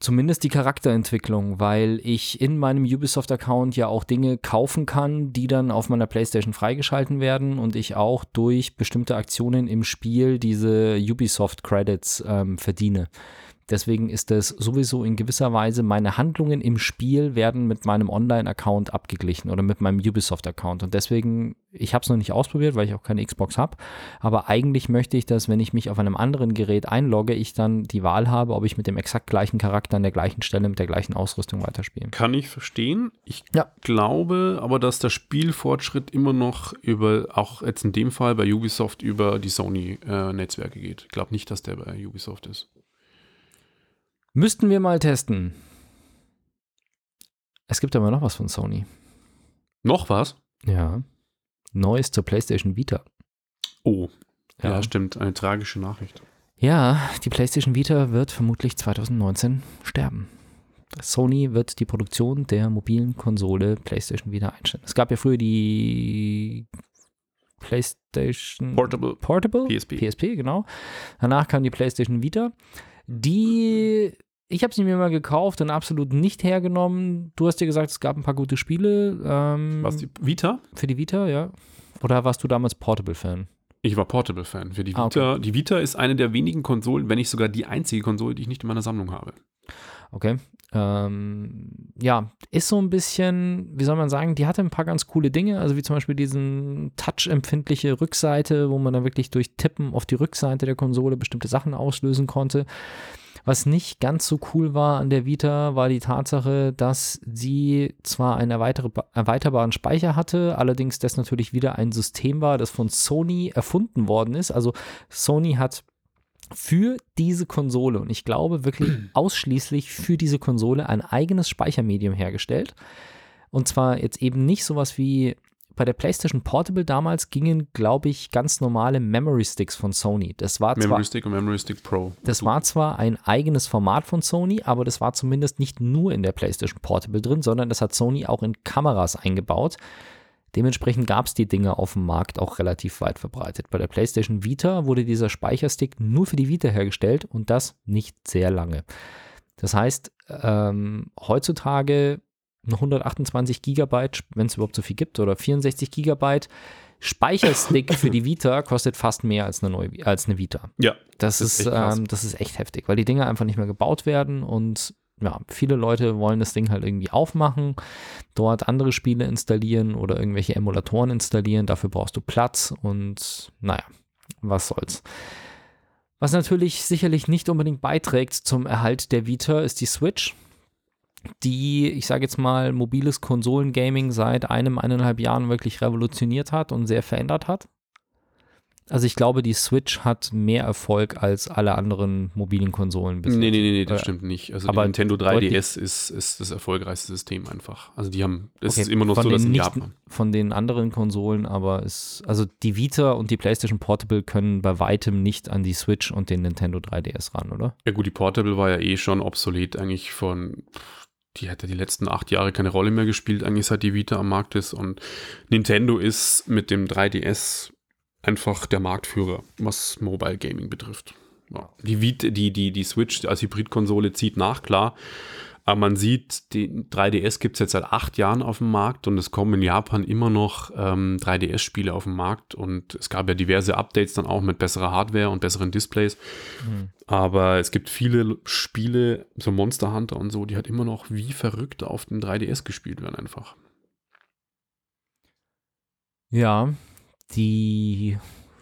Zumindest die Charakterentwicklung, weil ich in meinem Ubisoft-Account ja auch Dinge kaufen kann, die dann auf meiner PlayStation freigeschalten werden und ich auch durch bestimmte Aktionen im Spiel diese Ubisoft-Credits ähm, verdiene. Deswegen ist es sowieso in gewisser Weise, meine Handlungen im Spiel werden mit meinem Online-Account abgeglichen oder mit meinem Ubisoft-Account. Und deswegen, ich habe es noch nicht ausprobiert, weil ich auch keine Xbox habe. Aber eigentlich möchte ich, dass, wenn ich mich auf einem anderen Gerät einlogge, ich dann die Wahl habe, ob ich mit dem exakt gleichen Charakter an der gleichen Stelle mit der gleichen Ausrüstung weiterspiele. Kann ich verstehen. Ich Ja. glaube aber, dass der Spielfortschritt immer noch über, auch jetzt in dem Fall bei Ubisoft, über die Sony-Netzwerke geht. Ich glaube nicht, dass der bei Ubisoft ist. Müssten wir mal testen. Es gibt aber noch was von Sony. Noch was? Ja. Neues zur PlayStation Vita. Oh, ja. Ja. stimmt. Eine tragische Nachricht. Ja, die PlayStation Vita wird vermutlich 2019 sterben. Sony wird die Produktion der mobilen Konsole PlayStation Vita einstellen. Es gab ja früher die PlayStation Portable. Portable, PSP. PSP, genau. Danach kam die PlayStation Vita. Die, ich habe sie mir mal gekauft und absolut nicht hergenommen. Du hast dir gesagt, es gab ein paar gute Spiele ähm, Was, die Vita? für die Vita, ja. Oder warst du damals Portable-Fan? Ich war Portable-Fan. Für die Ah, okay. Vita. Die Vita ist eine der wenigen Konsolen, wenn nicht sogar die einzige Konsole, die ich nicht in meiner Sammlung habe. Okay. Ähm, ja, ist so ein bisschen, wie soll man sagen, die hatte ein paar ganz coole Dinge, also wie zum Beispiel diesen touch-empfindliche Rückseite, wo man dann wirklich durch Tippen auf die Rückseite der Konsole bestimmte Sachen auslösen konnte. Was nicht ganz so cool war an der Vita, war die Tatsache, dass sie zwar einen erweiterbaren Speicher hatte, allerdings das natürlich wieder ein System war, das von Sony erfunden worden ist. Also Sony hat für diese Konsole und ich glaube wirklich *clears throat* ausschließlich für diese Konsole ein eigenes Speichermedium hergestellt. Und zwar jetzt eben nicht sowas wie bei der PlayStation Portable damals gingen, glaube ich, ganz normale Memory Sticks von Sony. Das war zwar Memory Stick und Memory Stick Pro. das war zwar ein eigenes Format von Sony, aber das war zumindest nicht nur in der PlayStation Portable drin, sondern das hat Sony auch in Kameras eingebaut. Dementsprechend gab es die Dinge auf dem Markt auch relativ weit verbreitet. Bei der PlayStation Vita wurde dieser Speicherstick nur für die Vita hergestellt und das nicht sehr lange. Das heißt, ähm, heutzutage 128 Gigabyte, wenn es überhaupt so viel gibt, oder 64 Gigabyte Speicherstick für die Vita *laughs* kostet fast mehr als eine, neue, als eine Vita. Ja, Das, Das ist, ist ähm, das ist echt heftig, weil die Dinge einfach nicht mehr gebaut werden und ja, viele Leute wollen das Ding halt irgendwie aufmachen, dort andere Spiele installieren oder irgendwelche Emulatoren installieren. Dafür brauchst du Platz und naja, was soll's. Was natürlich sicherlich nicht unbedingt beiträgt zum Erhalt der Vita, ist die Switch, die, ich sage jetzt mal, mobiles Konsolengaming seit einem, eineinhalb Jahren wirklich revolutioniert hat und sehr verändert hat. Also ich glaube, die Switch hat mehr Erfolg als alle anderen mobilen Konsolen bis Nee, nee, nee, nee, das Äh, stimmt nicht. Also aber die Nintendo deutlich- 3DS ist, ist das erfolgreichste System einfach. Also die haben, es Okay, ist immer noch so, dass in nicht, Japan. Von den anderen Konsolen, aber es, also die Vita und die PlayStation Portable können bei weitem nicht an die Switch und den Nintendo 3DS ran, oder? Ja gut, die Portable war ja eh schon obsolet eigentlich von, die hat ja die letzten acht Jahre keine Rolle mehr gespielt, eigentlich seit die Vita am Markt ist. Und Nintendo ist mit dem 3DS einfach der Marktführer, was Mobile Gaming betrifft. Ja. Die, Vita, die, die, die Switch als Hybridkonsole zieht nach, klar. Aber man sieht, die 3DS gibt es jetzt seit acht Jahren auf dem Markt und es kommen in Japan immer noch ähm, 3DS-Spiele auf den Markt und es gab ja diverse Updates dann auch mit besserer Hardware und besseren Displays. Aber es gibt viele Spiele, so Monster Hunter und so, die halt immer noch wie verrückt auf dem 3DS gespielt werden einfach. Ja, die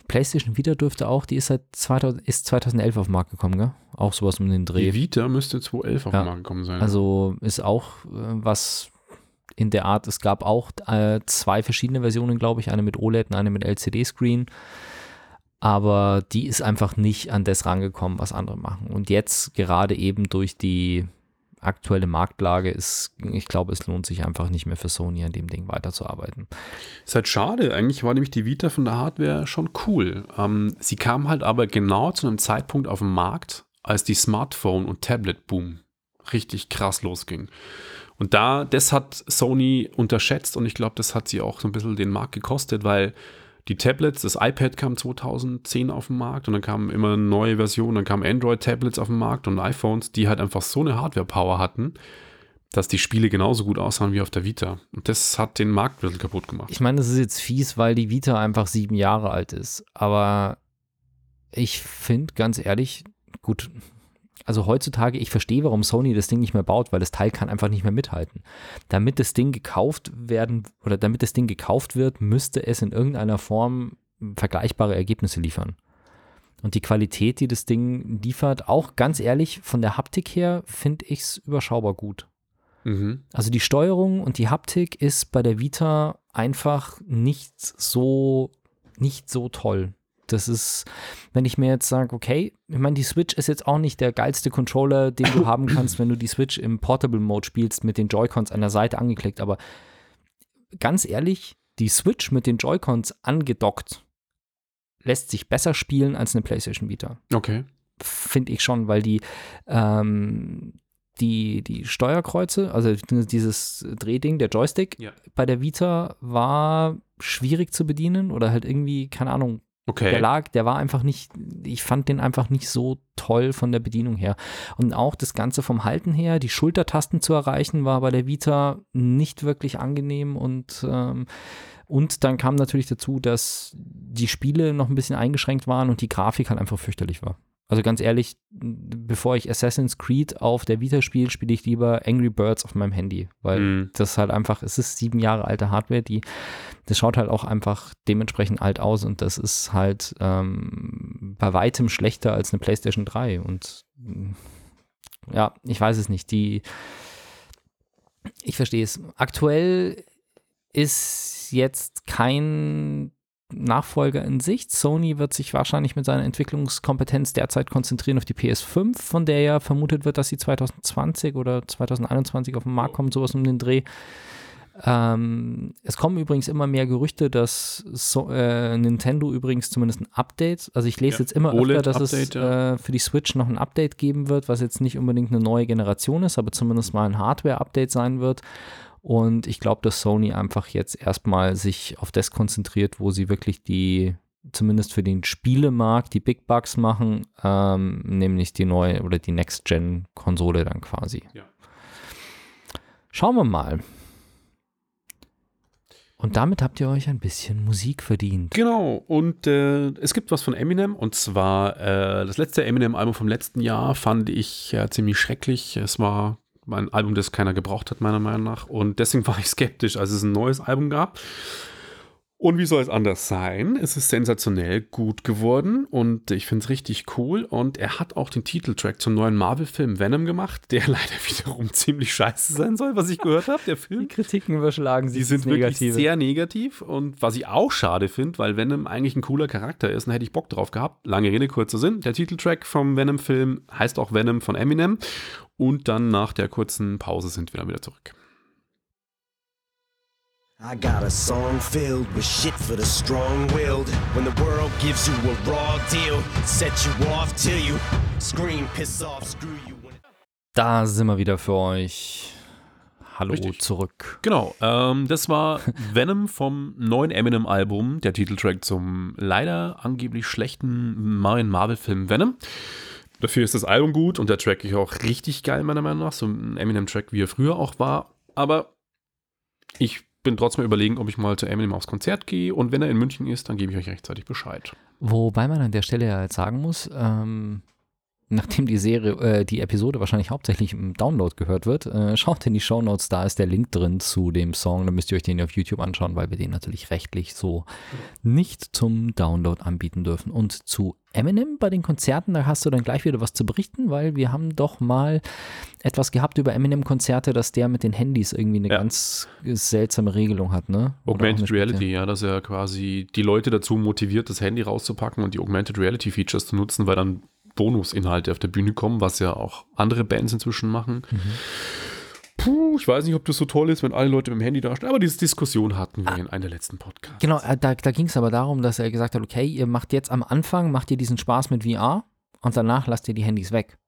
PlayStation Vita dürfte auch, die ist seit 2000, ist 2011 auf den Markt gekommen, gell? Auch sowas um den Dreh. Die Vita müsste 2011 auf Ja. den Markt gekommen sein. Also ist auch äh, was in der Art, es gab auch äh, zwei verschiedene Versionen, glaube ich, eine mit OLED und eine mit LCD-Screen. Aber die ist einfach nicht an das rangekommen, was andere machen. Und jetzt gerade eben durch die aktuelle Marktlage ist, ich glaube, es lohnt sich einfach nicht mehr für Sony an dem Ding weiterzuarbeiten. Ist halt schade. Eigentlich war nämlich die Vita von der Hardware schon cool. Ähm, sie kam halt aber genau zu einem Zeitpunkt auf den Markt, als die Smartphone- und Tablet-Boom richtig krass losging. Und da, das hat Sony unterschätzt und ich glaube, das hat sie auch so ein bisschen den Markt gekostet, weil die Tablets, das iPad kam 2010 auf den Markt und dann kamen immer neue Versionen, dann kamen Android-Tablets auf den Markt und iPhones, die halt einfach so eine Hardware-Power hatten, dass die Spiele genauso gut aussahen wie auf der Vita. Und das hat den Markt ein bisschen kaputt gemacht. Ich meine, das ist jetzt fies, weil die Vita einfach sieben Jahre alt ist. Aber ich finde ganz ehrlich, gut, also heutzutage, ich verstehe, warum Sony das Ding nicht mehr baut, weil das Teil kann einfach nicht mehr mithalten. Damit das Ding gekauft werden oder damit das Ding gekauft wird, müsste es in irgendeiner Form vergleichbare Ergebnisse liefern. Und die Qualität, die das Ding liefert, auch ganz ehrlich, von der Haptik her finde ich es überschaubar gut. Mhm. Also die Steuerung und die Haptik ist bei der Vita einfach nicht so, nicht so toll. Das ist, wenn ich mir jetzt sage, okay, ich meine, die Switch ist jetzt auch nicht der geilste Controller, den du haben kannst, wenn du die Switch im Portable Mode spielst mit den Joy-Cons an der Seite angeklickt, aber ganz ehrlich, die Switch mit den Joy-Cons angedockt lässt sich besser spielen als eine PlayStation Vita. Okay. Finde ich schon, weil die, ähm, die, die Steuerkreuze, also dieses Drehding, der Joystick Ja. bei der Vita war schwierig zu bedienen oder halt irgendwie, keine Ahnung, Okay. der lag, der war einfach nicht, ich fand den einfach nicht so toll von der Bedienung her. Und auch das Ganze vom Halten her, die Schultertasten zu erreichen, war bei der Vita nicht wirklich angenehm und ähm, und dann kam natürlich dazu, dass die Spiele noch ein bisschen eingeschränkt waren und die Grafik halt einfach fürchterlich war. Also ganz ehrlich, bevor ich Assassin's Creed auf der Vita spiele, spiele ich lieber Angry Birds auf meinem Handy, weil Mhm. das halt einfach, es ist sieben Jahre alte Hardware, die, das schaut halt auch einfach dementsprechend alt aus und das ist halt ähm, bei weitem schlechter als eine PlayStation 3 und mm, ja, ich weiß es nicht, die, ich verstehe es. Aktuell ist jetzt kein Nachfolger in Sicht. Sony wird sich wahrscheinlich mit seiner Entwicklungskompetenz derzeit konzentrieren auf die PS5, von der ja vermutet wird, dass sie 2020 oder 2021 auf den Markt kommt, sowas um den Dreh. Ähm, es kommen übrigens immer mehr Gerüchte, dass so, äh, Nintendo übrigens zumindest ein Update, also ich lese Ja, jetzt immer öfter, dass es OLED-Update, ja. äh, für die Switch noch ein Update geben wird, was jetzt nicht unbedingt eine neue Generation ist, aber zumindest mal ein Hardware-Update sein wird. Und ich glaube, dass Sony einfach jetzt erstmal sich auf das konzentriert, wo sie wirklich die, zumindest für den Spielemarkt, die Big Bucks machen, ähm, nämlich die neue oder die Next-Gen-Konsole dann quasi. Ja. Schauen wir mal. Und damit habt ihr euch ein bisschen Musik verdient. Genau, und äh, es gibt was von Eminem und zwar äh, das letzte Eminem-Album vom letzten Jahr fand ich äh, ziemlich schrecklich. Es war ein Album, das keiner gebraucht hat, meiner Meinung nach. Und deswegen war ich skeptisch, als es ein neues Album gab. Und wie soll es anders sein? Es ist sensationell gut geworden und ich finde es richtig cool. Und er hat auch den Titeltrack zum neuen Marvel-Film Venom gemacht, der *laughs* leider wiederum ziemlich scheiße sein soll, was ich gehört habe, der Film. Die Kritiken überschlagen sich Die sind wirklich Negative. sehr negativ und was ich auch schade finde, weil Venom eigentlich ein cooler Charakter ist, dann hätte ich Bock drauf gehabt. Lange Rede, kurzer Sinn. Der Titeltrack vom Venom-Film heißt auch Venom von Eminem und dann nach der kurzen Pause sind wir dann wieder zurück. I got a song filled with shit for the strong-willed. When the world gives you a raw deal, set you off till you scream, piss off, screw you. Da sind wir wieder für euch. Hallo Richtig. zurück. Genau, ähm, das war *laughs* Venom vom neuen Eminem-Album, der Titeltrack zum leider angeblich schlechten neuen Marvel-Film Venom. Dafür ist das Album gut und der Track ist auch richtig geil, meiner Meinung nach. So ein Eminem-Track, wie er früher auch war. Aber ich bin trotzdem überlegen, ob ich mal zu Eminem aufs Konzert gehe und wenn er in München ist, dann gebe ich euch rechtzeitig Bescheid. Wobei man an der Stelle ja jetzt sagen muss, ähm, nachdem die Serie, äh, die Episode wahrscheinlich hauptsächlich im Download gehört wird, äh, schaut in die Shownotes, da ist der Link drin zu dem Song, da müsst ihr euch den auf YouTube anschauen, weil wir den natürlich rechtlich so nicht zum Download anbieten dürfen. Und zu Eminem bei den Konzerten, da hast du dann gleich wieder was zu berichten, weil wir haben doch mal etwas gehabt über Eminem-Konzerte, dass der mit den Handys irgendwie eine Ja. ganz seltsame Regelung hat, ne? Augmented Reality, ja, dass er quasi die Leute dazu motiviert, das Handy rauszupacken und die Augmented Reality Features zu nutzen, weil dann Bonusinhalte auf der Bühne kommen, was ja auch andere Bands inzwischen machen. Puh, ich weiß nicht, ob das so toll ist, wenn alle Leute mit dem Handy dastehen, aber diese Diskussion hatten wir in einer der letzten Podcasts. Genau, äh, da, da ging es aber darum, dass er gesagt hat, okay, ihr macht jetzt am Anfang, macht ihr diesen Spaß mit VR und danach lasst ihr die Handys weg.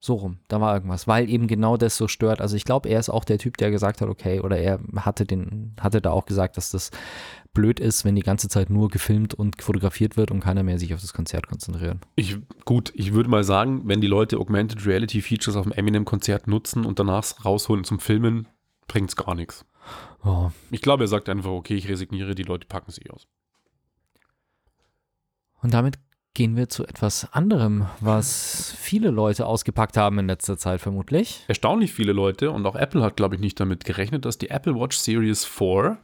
So rum, da war irgendwas, weil eben genau das so stört. Also ich glaube, er ist auch der Typ, der gesagt hat, okay, oder er hatte den, hatte da auch gesagt, dass das blöd ist, wenn die ganze Zeit nur gefilmt und fotografiert wird und keiner mehr sich auf das Konzert konzentriert. Ich, gut, ich würde mal sagen, wenn die Leute Augmented Reality Features auf dem Eminem-Konzert nutzen und danach rausholen zum Filmen, bringt es gar nichts. Oh, Ich glaube, er sagt einfach, okay, ich resigniere, die Leute packen sie aus. Und damit gehen wir zu etwas anderem, was viele Leute ausgepackt haben in letzter Zeit vermutlich. erstaunlich viele Leute und auch Apple hat, glaube ich, nicht damit gerechnet, dass die Apple Watch Series 4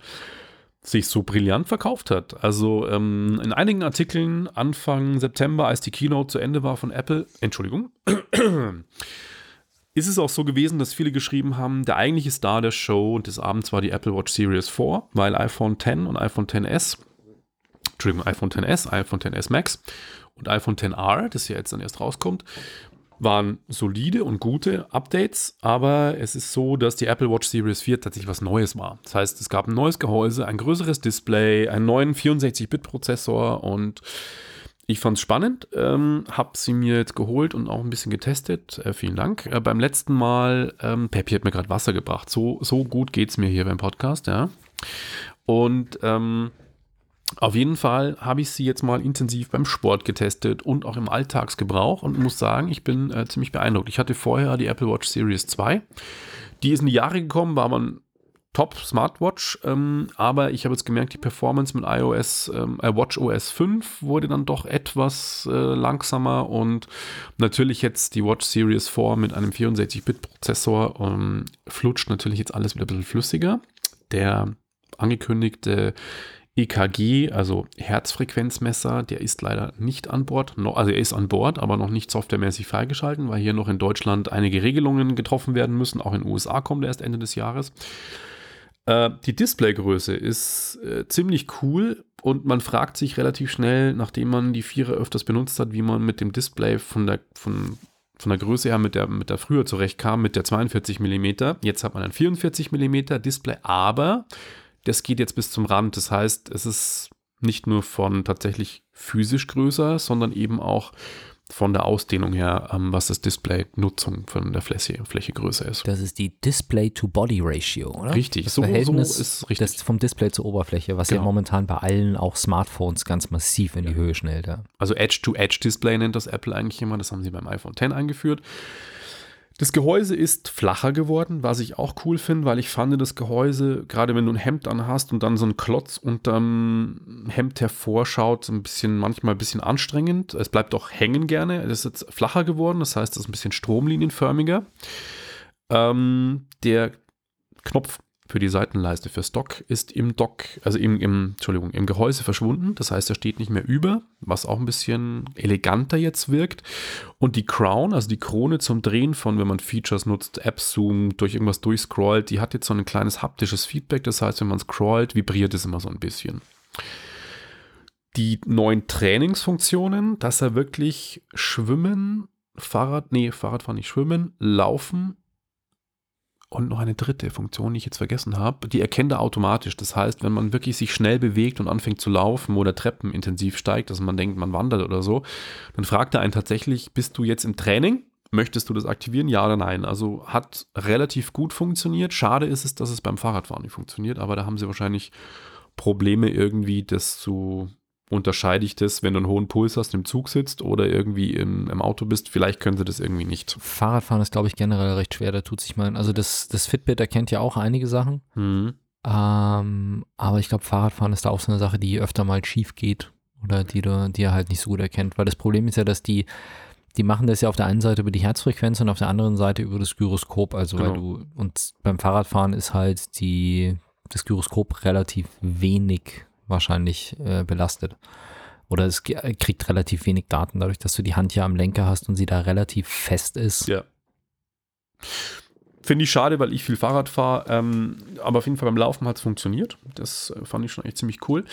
sich so brillant verkauft hat. Also ähm, in einigen Artikeln Anfang September, als die Keynote zu Ende war von Apple, Entschuldigung, *clears throat* ist es auch so gewesen, dass viele geschrieben haben, der eigentliche Star der Show und des Abends war die Apple Watch Series 4, weil iPhone 10 und iPhone 10s, Entschuldigung, iPhone 10s, iPhone 10s Max und iPhone 10R, das ja jetzt dann erst rauskommt, waren solide und gute Updates, aber es ist so, dass die Apple Watch Series 4 tatsächlich was Neues war. Das heißt, es gab ein neues Gehäuse, ein größeres Display, einen neuen 64-Bit-Prozessor und ich fand es spannend, ähm, habe sie mir jetzt geholt und auch ein bisschen getestet. Äh, vielen Dank. Äh, beim letzten Mal, ähm, Peppi hat mir gerade Wasser gebracht. So, so gut geht es mir hier beim Podcast, ja. Und ähm, auf jeden Fall habe ich sie jetzt mal intensiv beim Sport getestet und auch im Alltagsgebrauch und muss sagen, ich bin äh, ziemlich beeindruckt. Ich hatte vorher die Apple Watch Series 2. Die ist in die Jahre gekommen, war ein Top Smartwatch, ähm, aber ich habe jetzt gemerkt, die Performance mit iOS, ähm, äh, Watch OS 5 wurde dann doch etwas äh, langsamer und natürlich jetzt die Watch Series 4 mit einem 64-Bit-Prozessor ähm, flutscht natürlich jetzt alles wieder ein bisschen flüssiger. Der angekündigte EKG, also Herzfrequenzmesser, der ist leider nicht an Bord. Also er ist an Bord, aber noch nicht softwaremäßig freigeschalten, weil hier noch in Deutschland einige Regelungen getroffen werden müssen. Auch in den USA kommt er erst Ende des Jahres. Äh, die Displaygröße ist äh, ziemlich cool und man fragt sich relativ schnell, nachdem man die Vierer öfters benutzt hat, wie man mit dem Display von der, von, von der Größe her mit der, mit der früher zurechtkam, mit der 42 mm. Jetzt hat man ein 44 mm Display, aber das geht jetzt bis zum Rand. Das heißt, es ist nicht nur von tatsächlich physisch größer, sondern eben auch von der Ausdehnung her, ähm, was das Display-Nutzung von der Fläche, Fläche größer ist. Das ist die Display-to-Body-Ratio, oder? Richtig, das so, Verhältnis so ist richtig. Das vom Display zur Oberfläche, was Genau. ja momentan bei allen auch Smartphones ganz massiv in die Höhe schnellt. Ja. Also Edge-to-Edge-Display nennt das Apple eigentlich immer. Das haben sie beim iPhone X eingeführt. Das Gehäuse ist flacher geworden, was ich auch cool finde, weil ich fand das Gehäuse, gerade wenn du ein Hemd anhast und dann so ein Klotz unterm Hemd hervorschaut, ein bisschen, manchmal ein bisschen anstrengend. Es bleibt auch hängen gerne. Es ist jetzt flacher geworden, das heißt, es ist ein bisschen stromlinienförmiger. Ähm, der Knopf für die Seitenleiste für Stock ist im Dock, also im, im, Entschuldigung, im Gehäuse verschwunden. Das heißt, er steht nicht mehr über, was auch ein bisschen eleganter jetzt wirkt. Und die Crown, also die Krone zum Drehen von, wenn man Features nutzt, Apps zoomt, durch irgendwas durchscrollt, die hat jetzt so ein kleines haptisches Feedback. Das heißt, wenn man scrollt, vibriert es immer so ein bisschen. Die neuen Trainingsfunktionen, dass er wirklich schwimmen, Fahrrad, nee, Fahrradfahren nicht schwimmen, laufen und noch eine dritte Funktion, die ich jetzt vergessen habe, die erkennt er automatisch. Das heißt, wenn man wirklich sich schnell bewegt und anfängt zu laufen oder Treppen intensiv steigt, dass man denkt, man wandert oder so, dann fragt er einen tatsächlich, bist du jetzt im Training? Möchtest du das aktivieren? Ja oder nein? Also hat relativ gut funktioniert. Schade ist es, dass es beim Fahrradfahren nicht funktioniert, aber da haben sie wahrscheinlich Probleme irgendwie, das zu unterscheide ich das, wenn du einen hohen Puls hast, im Zug sitzt oder irgendwie im, im Auto bist. Vielleicht können sie das irgendwie nicht. Fahrradfahren ist, glaube ich, generell recht schwer. Da tut sich mal. Also das, das Fitbit erkennt ja auch einige Sachen. Hm. Ähm, aber ich glaube, Fahrradfahren ist da auch so eine Sache, die öfter mal schief geht oder die, du, die er halt nicht so gut erkennt. Weil das Problem ist ja, dass die, die machen das ja auf der einen Seite über die Herzfrequenz und auf der anderen Seite über das Gyroskop. Also weil Genau. du, und beim Fahrradfahren ist halt die, das Gyroskop relativ wenig wahrscheinlich äh, belastet. Oder es kriegt relativ wenig Daten, dadurch, dass du die Hand ja am Lenker hast und sie da relativ fest ist. Ja. Finde ich schade, weil ich viel Fahrrad fahre. Ähm, aber auf jeden Fall beim Laufen hat es funktioniert. Das äh, fand ich schon echt ziemlich cool.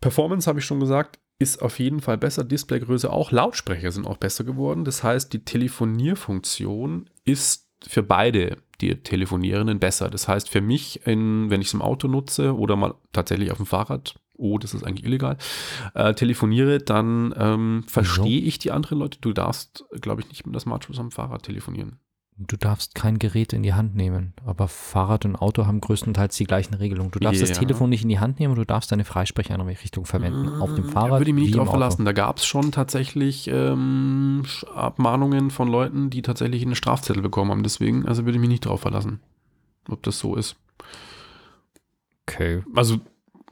Performance, habe ich schon gesagt, ist auf jeden Fall besser. Displaygröße auch. Lautsprecher sind auch besser geworden. Das heißt, die Telefonierfunktion ist für beide die Telefonierenden besser. Das heißt, für mich, in, wenn ich es im Auto nutze oder mal tatsächlich auf dem Fahrrad, oh, das ist eigentlich illegal, äh, telefoniere, dann ähm, verstehe ich die anderen Leute. Du darfst, glaube ich, nicht mit der Smartphone am Fahrrad telefonieren. Du darfst kein Gerät in die Hand nehmen, aber Fahrrad und Auto haben größtenteils die gleichen Regelungen. Du darfst das Ja. Telefon nicht in die Hand nehmen und du darfst deine Freisprecheinrichtung verwenden. Auf dem Da Fahrrad. würde ich mich nicht drauf verlassen. Da gab es schon tatsächlich ähm, Abmahnungen von Leuten, die tatsächlich einen Strafzettel bekommen haben. Deswegen, also würde ich mich nicht drauf verlassen, ob das so ist. Okay. Also,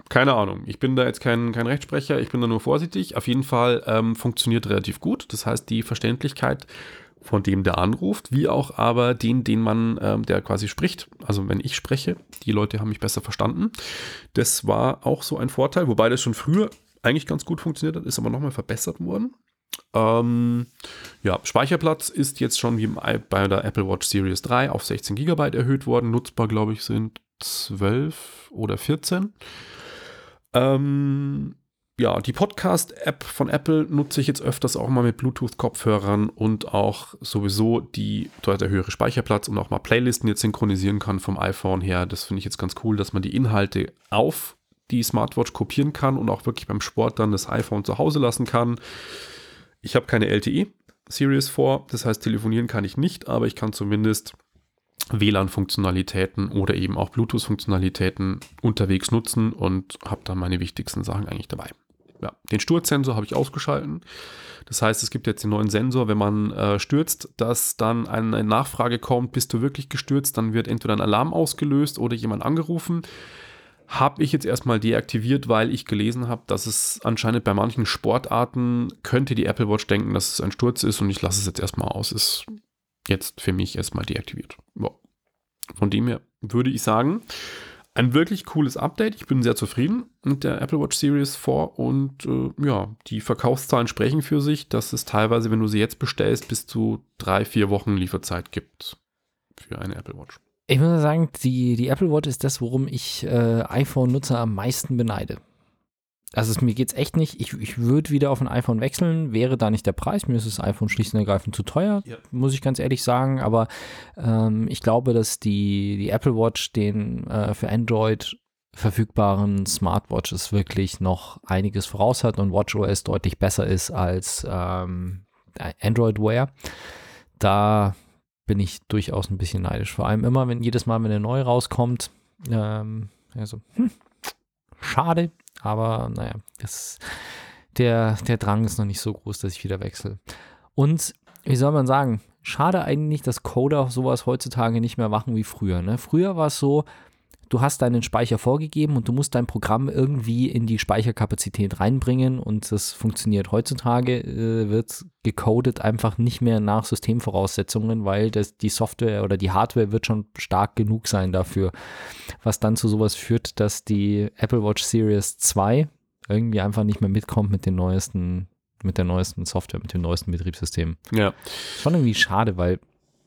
keine Ahnung. Ich bin da jetzt kein, kein Rechtsprecher, ich bin da nur vorsichtig. Auf jeden Fall ähm, funktioniert relativ gut. Das heißt, die Verständlichkeit von dem, der anruft, wie auch aber den, den man, ähm, der quasi spricht. Also wenn ich spreche, die Leute haben mich besser verstanden. Das war auch so ein Vorteil, wobei das schon früher eigentlich ganz gut funktioniert hat, ist aber nochmal verbessert worden. Ähm, ja, Speicherplatz ist jetzt schon wie bei der Apple Watch Series 3 auf 16 GB erhöht worden. Nutzbar, glaube ich, sind 12 oder 14. Ähm, ja, die Podcast-App von Apple nutze ich jetzt öfters auch mal mit Bluetooth-Kopfhörern und auch sowieso die dort der höhere Speicherplatz und auch mal Playlisten jetzt synchronisieren kann vom iPhone her. Das finde ich jetzt ganz cool, dass man die Inhalte auf die Smartwatch kopieren kann und auch wirklich beim Sport dann das iPhone zu Hause lassen kann. Ich habe keine LTE Series 4, das heißt telefonieren kann ich nicht, aber ich kann zumindest WLAN-Funktionalitäten oder eben auch Bluetooth-Funktionalitäten unterwegs nutzen und habe dann meine wichtigsten Sachen eigentlich dabei. Ja, den Sturzsensor habe ich ausgeschalten. Das heißt, es gibt jetzt den neuen Sensor, wenn man äh, stürzt, dass dann eine Nachfrage kommt, bist du wirklich gestürzt, dann wird entweder ein Alarm ausgelöst oder jemand angerufen. Habe ich jetzt erstmal deaktiviert, weil ich gelesen habe, dass es anscheinend bei manchen Sportarten könnte die Apple Watch denken, dass es ein Sturz ist und ich lasse es jetzt erstmal aus. Ist jetzt für mich erstmal deaktiviert. Ja. Von dem her würde ich sagen, ein wirklich cooles Update. Ich bin sehr zufrieden mit der Apple Watch Series 4 und äh, ja, die Verkaufszahlen sprechen für sich, dass es teilweise, wenn du sie jetzt bestellst, bis zu drei, vier Wochen Lieferzeit gibt für eine Apple Watch. Ich muss sagen, die, die Apple Watch ist das, worum ich äh, iPhone-Nutzer am meisten beneide. Also mir geht es echt nicht. Ich, ich würde wieder auf ein iPhone wechseln, wäre da nicht der Preis. Mir ist das iPhone schlicht und ergreifend zu teuer, Ja. muss ich ganz ehrlich sagen. Aber ähm, ich glaube, dass die, die Apple Watch den äh, für Android verfügbaren Smartwatches wirklich noch einiges voraus hat und WatchOS deutlich besser ist als ähm, Android Wear. Da bin ich durchaus ein bisschen neidisch. Vor allem immer, wenn jedes Mal, wenn eine neue rauskommt, ähm, also, hm, schade, aber naja, das, der, der Drang ist noch nicht so groß, dass ich wieder wechsle. Und wie soll man sagen, schade eigentlich, dass Coder sowas heutzutage nicht mehr machen wie früher. Ne? Früher war es so, du hast deinen Speicher vorgegeben und du musst dein Programm irgendwie in die Speicherkapazität reinbringen und das funktioniert. Heutzutage äh, wird gecodet einfach nicht mehr nach Systemvoraussetzungen, weil das, die Software oder die Hardware wird schon stark genug sein dafür, was dann zu sowas führt, dass die Apple Watch Series 2 irgendwie einfach nicht mehr mitkommt mit den neuesten, mit der neuesten Software, mit dem neuesten Betriebssystem. Ja, Schon irgendwie schade, weil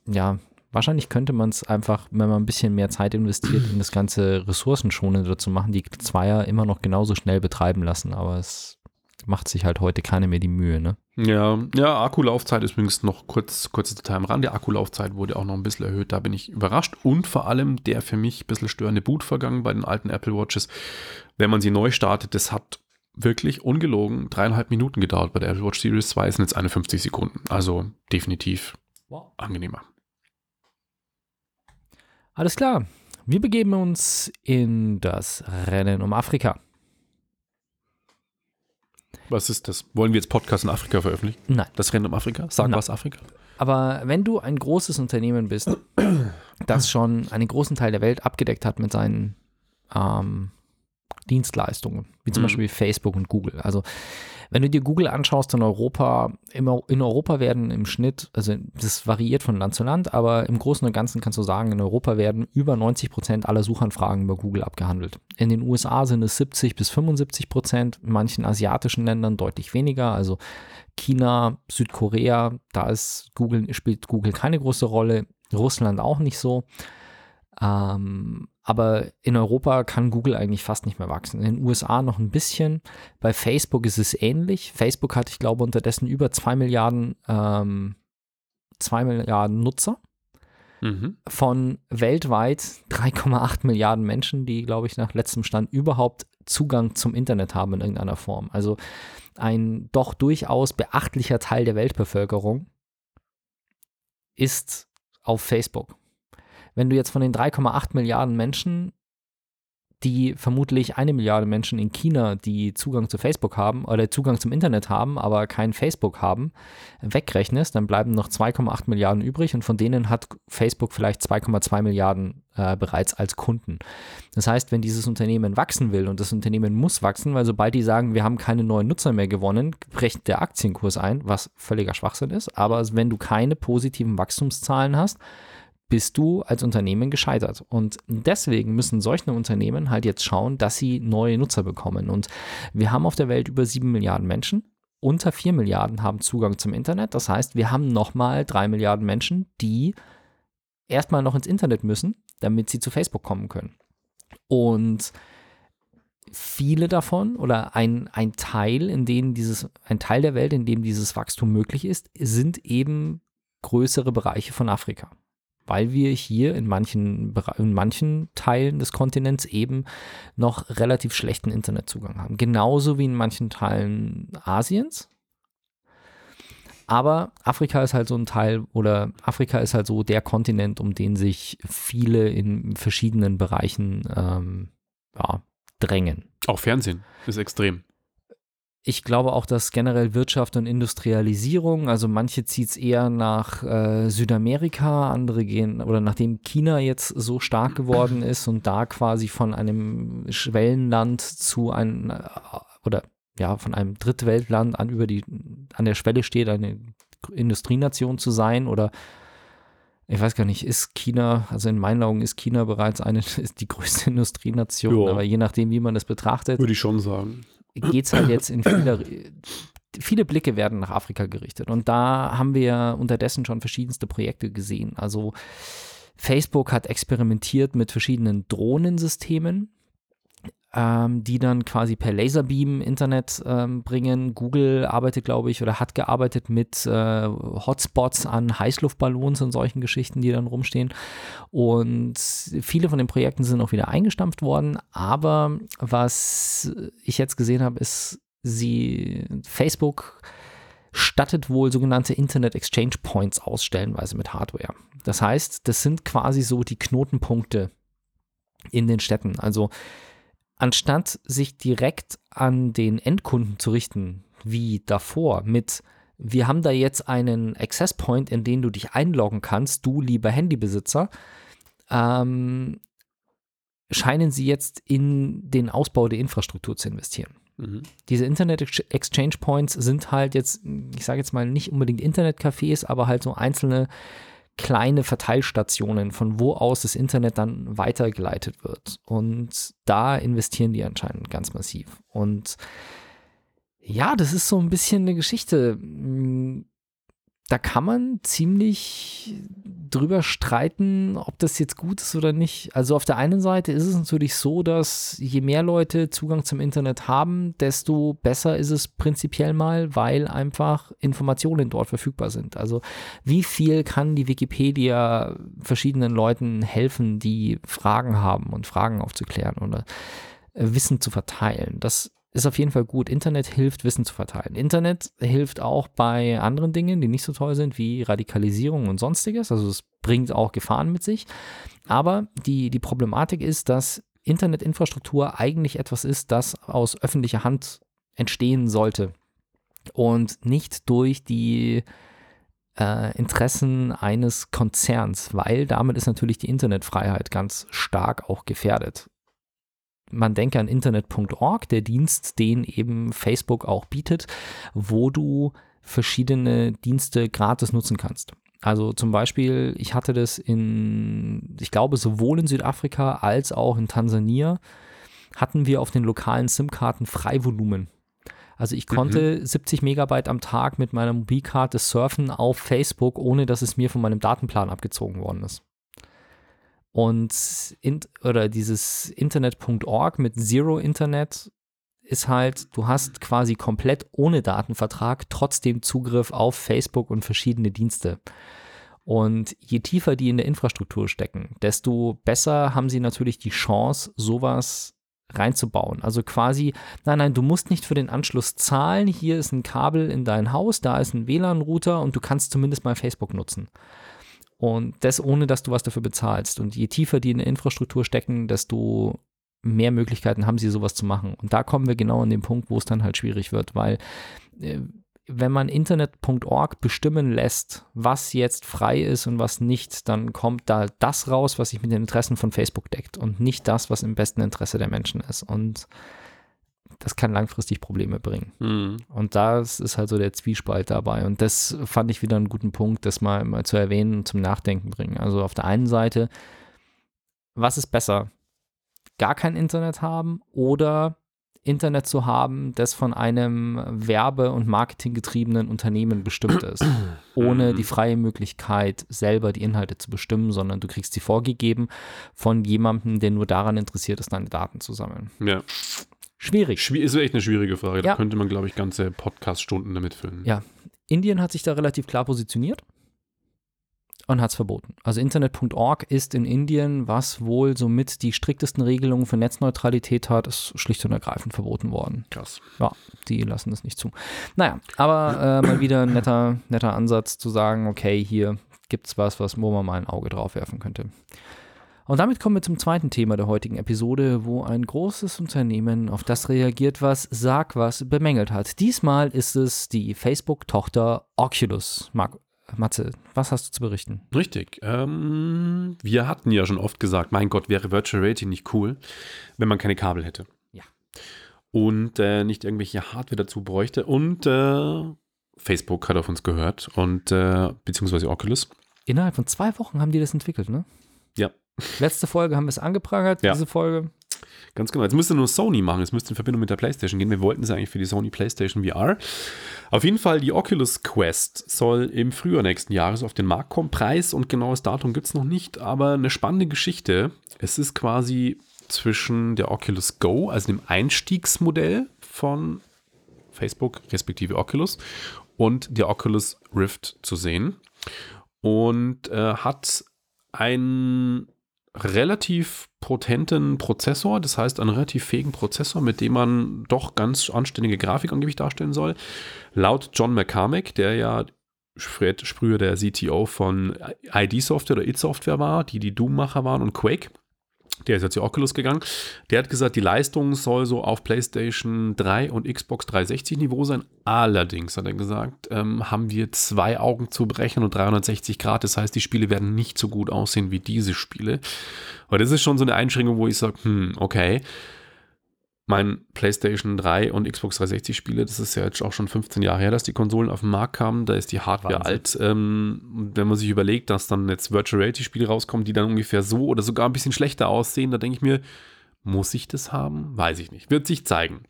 ja, wahrscheinlich könnte man es einfach, wenn man ein bisschen mehr Zeit investiert, in das ganze ressourcenschonender zu machen, die Zweier immer noch genauso schnell betreiben lassen, aber es macht sich halt heute keine mehr die Mühe, ne? ja, ja, Akkulaufzeit ist übrigens noch kurz, kurze Detail am Rand. Die Akkulaufzeit wurde auch noch ein bisschen erhöht, da bin ich überrascht. Und vor allem der für mich ein bisschen störende Bootvergang bei den alten Apple Watches, wenn man sie neu startet, das hat wirklich ungelogen dreieinhalb Minuten gedauert. Bei der Apple Watch Series 2 sind jetzt 51 Sekunden. Also definitiv angenehmer. Alles klar. Wir begeben uns in das Rennen um Afrika. Was ist das? Wollen wir jetzt Podcast in Afrika veröffentlichen? Nein. Das Rennen um Afrika? Sag Nein. was Afrika. Aber wenn du ein großes Unternehmen bist, *clears throat* das schon einen großen Teil der Welt abgedeckt hat mit seinen ähm, Dienstleistungen, wie zum Mhm. Beispiel Facebook und Google. Also wenn du dir Google anschaust in Europa, in Europa werden im Schnitt, also das variiert von Land zu Land, aber im Großen und Ganzen kannst du sagen, in Europa werden über 90 Prozent aller Suchanfragen über Google abgehandelt. In den USA sind es 70 bis 75 Prozent, in manchen asiatischen Ländern deutlich weniger, also China, Südkorea, da ist Google, spielt Google keine große Rolle, Russland auch nicht so. Ähm, aber in Europa kann Google eigentlich fast nicht mehr wachsen. In den USA noch ein bisschen. Bei Facebook ist es ähnlich. Facebook hat, ich glaube, unterdessen über 2 Milliarden, ähm, 2 Milliarden Nutzer Mhm. von weltweit 3,8 Milliarden Menschen, die, glaube ich, nach letztem Stand überhaupt Zugang zum Internet haben in irgendeiner Form. Also ein doch durchaus beachtlicher Teil der Weltbevölkerung ist auf Facebook. Wenn du jetzt von den 3,8 Milliarden Menschen, die vermutlich eine Milliarde Menschen in China, die Zugang zu Facebook haben oder Zugang zum Internet haben, aber kein Facebook haben, wegrechnest, dann bleiben noch 2,8 Milliarden übrig und von denen hat Facebook vielleicht 2,2 Milliarden äh, bereits als Kunden. Das heißt, wenn dieses Unternehmen wachsen will und das Unternehmen muss wachsen, weil sobald die sagen, wir haben keine neuen Nutzer mehr gewonnen, bricht der Aktienkurs ein, was völliger Schwachsinn ist. Aber wenn du keine positiven Wachstumszahlen hast, bist du als Unternehmen gescheitert. Und deswegen müssen solche Unternehmen halt jetzt schauen, dass sie neue Nutzer bekommen. Und wir haben auf der Welt über 7 Milliarden Menschen. Unter 4 Milliarden haben Zugang zum Internet. Das heißt, wir haben nochmal 3 Milliarden Menschen, die erstmal noch ins Internet müssen, damit sie zu Facebook kommen können. Und viele davon oder ein, ein Teil, in dem dieses, ein Teil der Welt, in dem dieses Wachstum möglich ist, sind eben größere Bereiche von Afrika. Weil wir hier in manchen, in manchen Teilen des Kontinents eben noch relativ schlechten Internetzugang haben. Genauso wie in manchen Teilen Asiens. Aber Afrika ist halt so ein Teil oder Afrika ist halt so der Kontinent, um den sich viele in verschiedenen Bereichen ähm, ja, drängen. Auch Fernsehen ist extrem. Ich glaube auch, dass generell Wirtschaft und Industrialisierung, also manche zieht es eher nach äh, Südamerika, andere gehen, oder nachdem China jetzt so stark geworden ist und da quasi von einem Schwellenland zu einem, äh, oder ja, von einem Drittweltland an über die, an der Schwelle steht, eine Industrienation zu sein oder ich weiß gar nicht, ist China, also in meinen Augen ist China bereits eine, ist *laughs* die größte Industrienation, Ja. aber je nachdem, wie man das betrachtet, Würde ich schon sagen. Geht es halt jetzt in viele, viele Blicke werden nach Afrika gerichtet. Und da haben wir unterdessen schon verschiedenste Projekte gesehen. Also Facebook hat experimentiert mit verschiedenen Drohnensystemen, ähm, die dann quasi per Laserbeam Internet ähm, bringen. Google arbeitet, glaube ich, oder hat gearbeitet mit äh, Hotspots an Heißluftballons und solchen Geschichten, die dann rumstehen. Und viele von den Projekten sind auch wieder eingestampft worden. Aber was ich jetzt gesehen habe, ist, sie, Facebook stattet wohl sogenannte Internet Exchange Points aus, stellenweise mit Hardware. Das heißt, das sind quasi so die Knotenpunkte in den Städten. Also anstatt sich direkt an den Endkunden zu richten, wie davor, mit wir haben da jetzt einen Access Point, in den du dich einloggen kannst, du lieber Handybesitzer, ähm, scheinen sie jetzt in den Ausbau der Infrastruktur zu investieren. Mhm. Diese Internet Ex- Exchange Points sind halt jetzt, ich sage jetzt mal nicht unbedingt Internetcafés, aber halt so einzelne kleine Verteilstationen, von wo aus das Internet dann weitergeleitet wird. Und da investieren die anscheinend ganz massiv. Und ja, das ist so ein bisschen eine Geschichte. Da kann man ziemlich drüber streiten, ob das jetzt gut ist oder nicht. Also auf der einen Seite ist es natürlich so, dass je mehr Leute Zugang zum Internet haben, desto besser ist es prinzipiell mal, weil einfach Informationen dort verfügbar sind. Also wie viel kann die Wikipedia verschiedenen Leuten helfen, die Fragen haben und Fragen aufzuklären oder äh, Wissen zu verteilen? Das ist auf jeden Fall gut. Internet hilft, Wissen zu verteilen. Internet hilft auch bei anderen Dingen, die nicht so toll sind, wie Radikalisierung und sonstiges. Also es bringt auch Gefahren mit sich. Aber die, die Problematik ist, dass Internetinfrastruktur eigentlich etwas ist, das aus öffentlicher Hand entstehen sollte und nicht durch die äh, Interessen eines Konzerns, weil damit ist natürlich die Internetfreiheit ganz stark auch gefährdet man denke an internet.org, der Dienst, den eben Facebook auch bietet, wo du verschiedene Dienste gratis nutzen kannst. Also zum Beispiel, ich hatte das in, ich glaube, sowohl in Südafrika als auch in Tansania hatten wir auf den lokalen SIM-Karten Freivolumen. Also ich konnte 70 Megabyte am Tag mit meiner Mobilkarte surfen auf Facebook, ohne dass es mir von meinem Datenplan abgezogen worden ist. Und in, oder dieses Internet.org mit Zero Internet ist halt, du hast quasi komplett ohne Datenvertrag trotzdem Zugriff auf Facebook und verschiedene Dienste. Und je tiefer die in der Infrastruktur stecken, desto besser haben sie natürlich die Chance, sowas reinzubauen. Also quasi, nein, nein, du musst nicht für den Anschluss zahlen. Hier ist ein Kabel in dein Haus, da ist ein WLAN-Router und du kannst zumindest mal Facebook nutzen. Und das ohne, dass du was dafür bezahlst. Und je tiefer die in der Infrastruktur stecken, desto mehr Möglichkeiten haben sie, sowas zu machen. Und da kommen wir genau an den Punkt, wo es dann halt schwierig wird, weil äh, wenn man internet.org bestimmen lässt, was jetzt frei ist und was nicht, dann kommt da das raus, was sich mit den Interessen von Facebook deckt und nicht das, was im besten Interesse der Menschen ist. Und das kann langfristig Probleme bringen. Mhm. Und das ist halt so der Zwiespalt dabei. Und das fand ich wieder einen guten Punkt, das mal, mal zu erwähnen und zum Nachdenken bringen. Also auf der einen Seite, was ist besser? Gar kein Internet haben oder Internet zu haben, das von einem werbe- und marketinggetriebenen Unternehmen bestimmt ist, *clears throat* ohne die freie Möglichkeit, selber die Inhalte zu bestimmen, sondern du kriegst sie vorgegeben von jemandem, der nur daran interessiert ist, deine Daten zu sammeln. Ja. Schwierig. Schwie ist echt eine schwierige Frage. Da Ja. könnte man, glaube ich, ganze Podcast-Stunden damit füllen. Ja. Indien hat sich da relativ klar positioniert und hat es verboten. Also Internet.org ist in Indien, was wohl somit die striktesten Regelungen für Netzneutralität hat, ist schlicht und ergreifend verboten worden. Krass. Ja, die lassen das nicht zu. Naja, aber äh, mal wieder ein netter, netter Ansatz zu sagen, okay, hier gibt's was, was wo man mal ein Auge drauf werfen könnte. Und damit kommen wir zum zweiten Thema der heutigen Episode, wo ein großes Unternehmen auf das reagiert, was Sag was bemängelt hat. Diesmal ist es die Facebook-Tochter Oculus. Marc, Matze, was hast du zu berichten? Richtig. Ähm, wir hatten ja schon oft gesagt, mein Gott, wäre Virtual Reality nicht cool, wenn man keine Kabel hätte. Ja. Und äh, nicht irgendwelche Hardware dazu bräuchte. Und äh, Facebook hat auf uns gehört und äh, beziehungsweise Oculus. Innerhalb von zwei Wochen haben die das entwickelt, ne? Ja. Letzte Folge haben wir es angeprangert, Ja. diese Folge. Ganz genau. Jetzt müsste nur Sony machen. Es müsste in Verbindung mit der PlayStation gehen. Wir wollten es eigentlich für die Sony PlayStation VR. Auf jeden Fall, die Oculus Quest soll im Frühjahr nächsten Jahres auf den Markt kommen. Preis und genaues Datum gibt es noch nicht, aber eine spannende Geschichte. Es ist quasi zwischen der Oculus Go, also dem Einstiegsmodell von Facebook respektive Oculus, und der Oculus Rift zu sehen. Und äh, hat einen relativ potenten Prozessor, das heißt einen relativ fähigen Prozessor, mit dem man doch ganz anständige Grafik angeblich darstellen soll. Laut John McCormack, der ja Fred früher der CTO von ID Software oder It Software war, die die Doom-Macher waren und Quake, der ist jetzt zu Oculus gegangen, der hat gesagt, die Leistung soll so auf PlayStation 3 und Xbox 360 Niveau sein. Allerdings, hat er gesagt, ähm, haben wir zwei Augen zu brechen und 360 Grad. Das heißt, die Spiele werden nicht so gut aussehen wie diese Spiele. Aber das ist schon so eine Einschränkung, wo ich sage, hm, okay. Mein PlayStation 3 und Xbox 360 Spiele, das ist ja jetzt auch schon 15 Jahre her, dass die Konsolen auf den Markt kamen. Da ist die Hardware Wahnsinn. alt. Ähm, wenn man sich überlegt, dass dann jetzt Virtual Reality Spiele rauskommen, die dann ungefähr so oder sogar ein bisschen schlechter aussehen, da denke ich mir, muss ich das haben? Weiß ich nicht. Wird sich zeigen.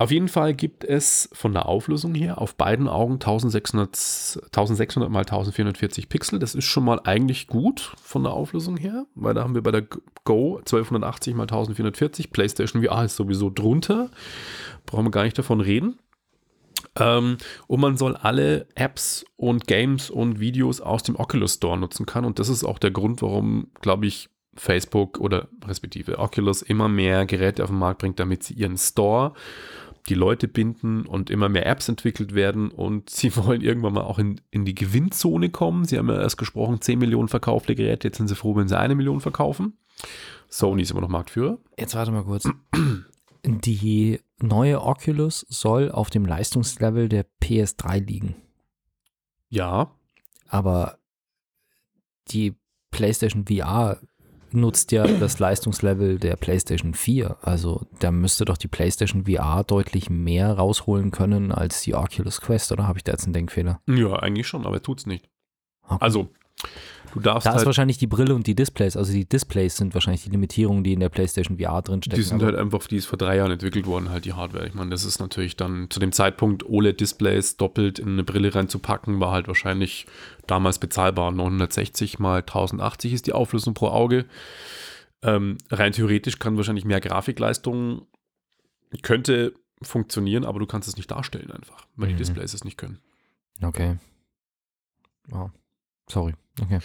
Auf jeden Fall gibt es von der Auflösung her auf beiden Augen 1600, 1600 mal 1440 Pixel. Das ist schon mal eigentlich gut von der Auflösung her, weil da haben wir bei der Go 1280 mal 1440. PlayStation VR ist sowieso drunter. Brauchen wir gar nicht davon reden. Ähm, und man soll alle Apps und Games und Videos aus dem Oculus Store nutzen können. Und das ist auch der Grund, warum, glaube ich, Facebook oder respektive Oculus immer mehr Geräte auf den Markt bringt, damit sie ihren Store die Leute binden und immer mehr Apps entwickelt werden und *laughs* sie wollen irgendwann mal auch in, in die Gewinnzone kommen. Sie haben ja erst gesprochen, 10 Millionen verkaufte Geräte, jetzt sind sie froh, wenn sie eine Million verkaufen. Sony ist immer noch Marktführer. Jetzt warte mal kurz. *clears throat* Die neue Oculus soll auf dem Leistungslevel der PS3 liegen. Ja, Aber die PlayStation VR nutzt ja das Leistungslevel der PlayStation 4. Also da müsste doch die PlayStation VR deutlich mehr rausholen können als die Oculus Quest, oder habe ich da jetzt einen Denkfehler? ja, eigentlich schon, aber tut's nicht. Okay. Also, du darfst da ist halt, wahrscheinlich die Brille und die Displays, also die Displays sind wahrscheinlich die Limitierungen, die in der PlayStation VR drinstecken. die sind aber- halt einfach, die ist vor drei Jahren entwickelt worden, halt die Hardware. Ich meine, das ist natürlich dann zu dem Zeitpunkt OLED-Displays doppelt in eine Brille reinzupacken, war halt wahrscheinlich damals bezahlbar. 960 mal 1080 ist die Auflösung pro Auge. Ähm, rein theoretisch kann wahrscheinlich mehr Grafikleistung, könnte funktionieren, aber du kannst es nicht darstellen einfach, weil Mhm. die Displays es nicht können. Okay. Wow. Sorry. Okay.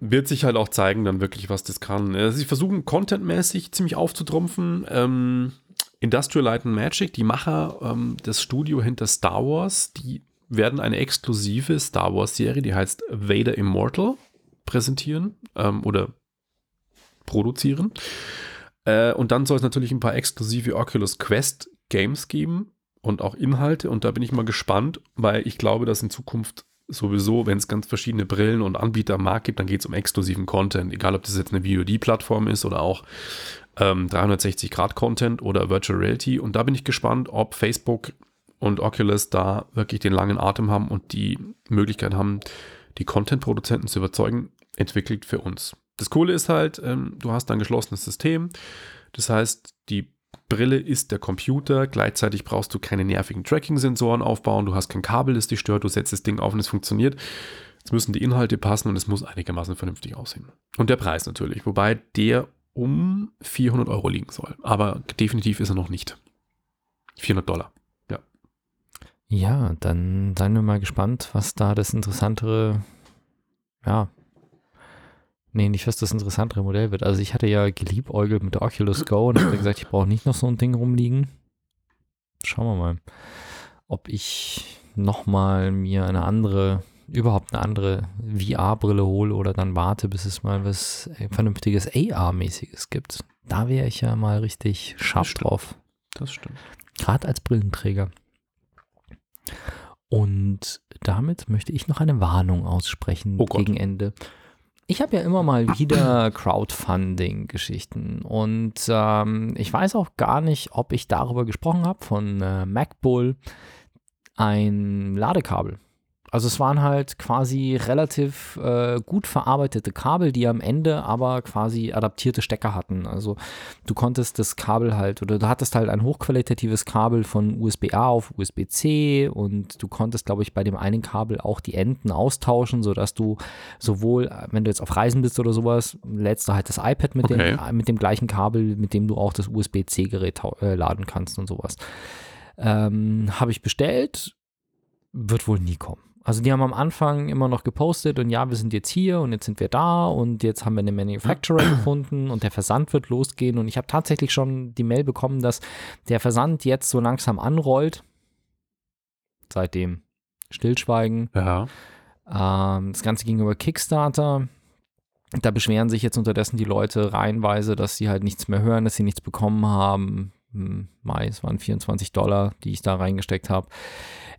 wird sich halt auch zeigen, dann wirklich, was das kann. Sie versuchen contentmäßig ziemlich aufzutrumpfen. Ähm, Industrial Light and Magic, die Macher, ähm, das Studio hinter Star Wars, die werden eine exklusive Star Wars-Serie, die heißt Vader Immortal, präsentieren ähm, oder produzieren. Äh, und dann soll es natürlich ein paar exklusive Oculus Quest Games geben und auch Inhalte. Und da bin ich mal gespannt, weil ich glaube, dass in Zukunft sowieso, wenn es ganz verschiedene Brillen und Anbieter am Markt gibt, dann geht es um exklusiven Content. Egal, ob das jetzt eine VOD-Plattform ist oder auch ähm, 360-Grad-Content oder Virtual Reality. Und da bin ich gespannt, ob Facebook und Oculus da wirklich den langen Atem haben und die Möglichkeit haben, die Content-Produzenten zu überzeugen, entwickelt für uns. Das Coole ist halt, ähm, du hast ein geschlossenes System. Das heißt, die Brille ist der Computer. Gleichzeitig brauchst du keine nervigen Tracking-Sensoren aufbauen. Du hast kein Kabel, das dich stört. Du setzt das Ding auf und es funktioniert. Jetzt müssen die Inhalte passen und es muss einigermaßen vernünftig aussehen. Und der Preis natürlich. Wobei der um 400 Euro liegen soll. Aber definitiv ist er noch nicht. 400 Dollar. Ja. Ja, dann seien wir mal gespannt, was da das interessantere, ja, nee, nicht was das interessantere Modell wird. Also ich hatte ja geliebäugelt mit der Oculus Go und habe gesagt, ich brauche nicht noch so ein Ding rumliegen. Schauen wir mal, ob ich nochmal mir eine andere, überhaupt eine andere VR-Brille hole oder dann warte, bis es mal was äh, vernünftiges AR-mäßiges gibt. Da wäre ich ja mal richtig scharf stimmt. drauf. Das stimmt. Gerade als Brillenträger. Und damit möchte ich noch eine Warnung aussprechen Oh gegen Ende. Ich habe ja immer mal wieder Crowdfunding-Geschichten und ähm, ich weiß auch gar nicht, ob ich darüber gesprochen habe von äh, MacBull ein Ladekabel. Also es waren halt quasi relativ äh, gut verarbeitete Kabel, die am Ende aber quasi adaptierte Stecker hatten. Also du konntest das Kabel halt oder du hattest halt ein hochqualitatives Kabel von USB-A auf USB-C und du konntest, glaube ich, bei dem einen Kabel auch die Enden austauschen, sodass du sowohl, wenn du jetzt auf Reisen bist oder sowas, lädst du halt das iPad mit, Okay. dem, mit dem gleichen Kabel, mit dem du auch das USB-C-Gerät äh, laden kannst und sowas. Ähm, Habe ich bestellt, wird wohl nie kommen. Also die haben am Anfang immer noch gepostet und ja, wir sind jetzt hier und jetzt sind wir da und jetzt haben wir einen Manufacturer *clears throat* gefunden und der Versand wird losgehen und ich habe tatsächlich schon die Mail bekommen, dass der Versand jetzt so langsam anrollt. Seitdem Stillschweigen. Ja. Ähm, das Ganze ging über Kickstarter. Da beschweren sich jetzt unterdessen die Leute reihenweise, dass sie halt nichts mehr hören, dass sie nichts bekommen haben. Hm, Mai, es waren 24 Dollar, die ich da reingesteckt habe.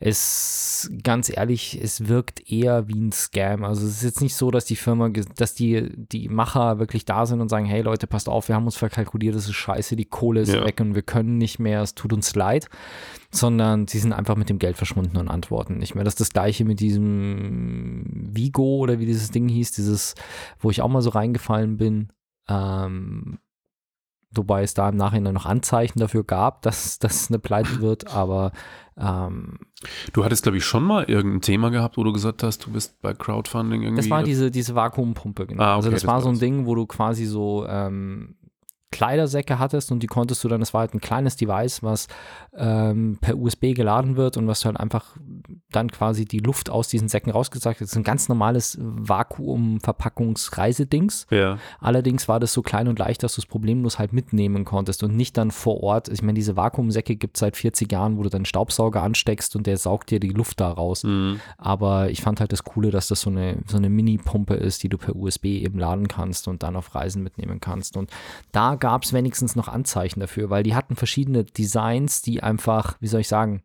Es, ganz ehrlich, es wirkt eher wie ein Scam. Also es ist jetzt nicht so, dass die Firma, dass die, die Macher wirklich da sind und sagen, hey Leute, passt auf, wir haben uns verkalkuliert, das ist scheiße, die Kohle ist Ja. weg und wir können nicht mehr, es tut uns leid. Sondern sie sind einfach mit dem Geld verschwunden und antworten nicht mehr. Das ist das gleiche mit diesem Vigo oder wie dieses Ding hieß, dieses, wo ich auch mal so reingefallen bin. Ähm, wobei es da im Nachhinein noch Anzeichen dafür gab, *laughs* dass das eine Pleite wird, aber ähm, Du hattest, glaube ich, schon mal irgendein Thema gehabt, wo du gesagt hast, du bist bei Crowdfunding irgendwie. das war diese, diese Vakuumpumpe, genau. Ah, also okay, das das war so ein. Ding, wo du quasi so ähm, Kleidersäcke hattest und die konntest du dann, das war halt ein kleines Device, was ähm, per USB geladen wird und was du halt einfach dann quasi die Luft aus diesen Säcken rausgesagt hast. Das ist ein ganz normales Vakuumverpackungsreisedings. ja. Allerdings war das so klein und leicht, dass du es problemlos halt mitnehmen konntest und nicht dann vor Ort. Ich meine, diese Vakuumsäcke gibt es seit 40 Jahren, wo du dann Staubsauger ansteckst und der saugt dir die Luft da raus. Mhm. Aber ich fand halt das Coole, dass das so eine, so eine Mini-Pumpe ist, die du per USB eben laden kannst und dann auf Reisen mitnehmen kannst. Und da gab es wenigstens noch Anzeichen dafür, weil die hatten verschiedene Designs, die einfach, wie soll ich sagen,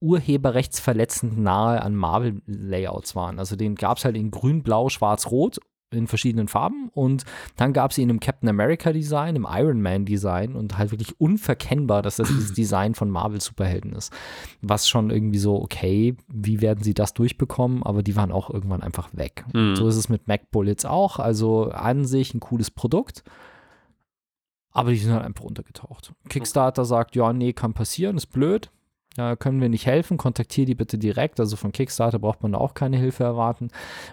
urheberrechtsverletzend nahe an Marvel-Layouts waren. Also den gab es halt in grün, blau, schwarz, rot in verschiedenen Farben und dann gab es ihn im Captain America Design, im Iron Man Design und halt wirklich unverkennbar, dass das dieses *clears throat* Design von Marvel Superhelden ist. Was schon irgendwie so, okay, wie werden sie das durchbekommen? Aber die waren auch irgendwann einfach weg. Mhm. So ist es mit Mac Bullets auch. Also an sich ein cooles Produkt. Aber die sind halt einfach untergetaucht. Kickstarter sagt, ja, nee, kann passieren, ist blöd. Ja, können wir nicht helfen, kontaktiere die bitte direkt. Also von Kickstarter braucht man da auch keine Hilfe erwarten.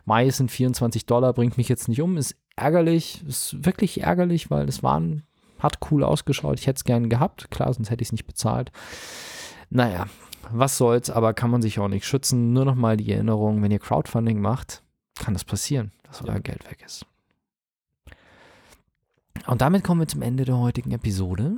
Mai sind 24 Dollar, bringt mich jetzt nicht um. Ist ärgerlich, ist wirklich ärgerlich, weil es waren, hat cool ausgeschaut. Ich hätte es gerne gehabt. Klar, sonst hätte ich es nicht bezahlt. Naja, was soll's, aber kann man sich auch nicht schützen. Nur nochmal die Erinnerung, wenn ihr Crowdfunding macht, kann das passieren, dass euer Geld weg ist. Und damit kommen wir zum Ende der heutigen Episode.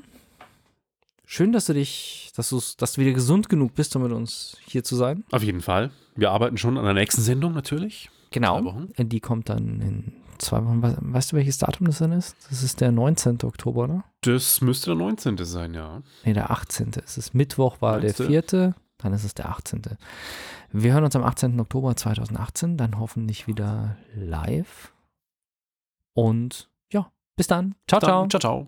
Schön, dass du dich, dass, du's- dass du wieder gesund genug bist, um mit uns hier zu sein. Auf jeden Fall. Wir arbeiten schon an der nächsten Sendung natürlich. Genau. Die kommt dann in zwei Wochen. We- Weißt du, welches Datum das dann ist? Das ist der 19. Oktober, oder? Das müsste der 19. sein, ja. Nee, der 18. Es ist Mittwoch, war Meinst der du? 4. Dann ist es der 18. Wir hören uns am 18. Oktober 2018, dann hoffentlich wieder live. Und bis dann. Ciao, ciao. Dann, ciao, ciao.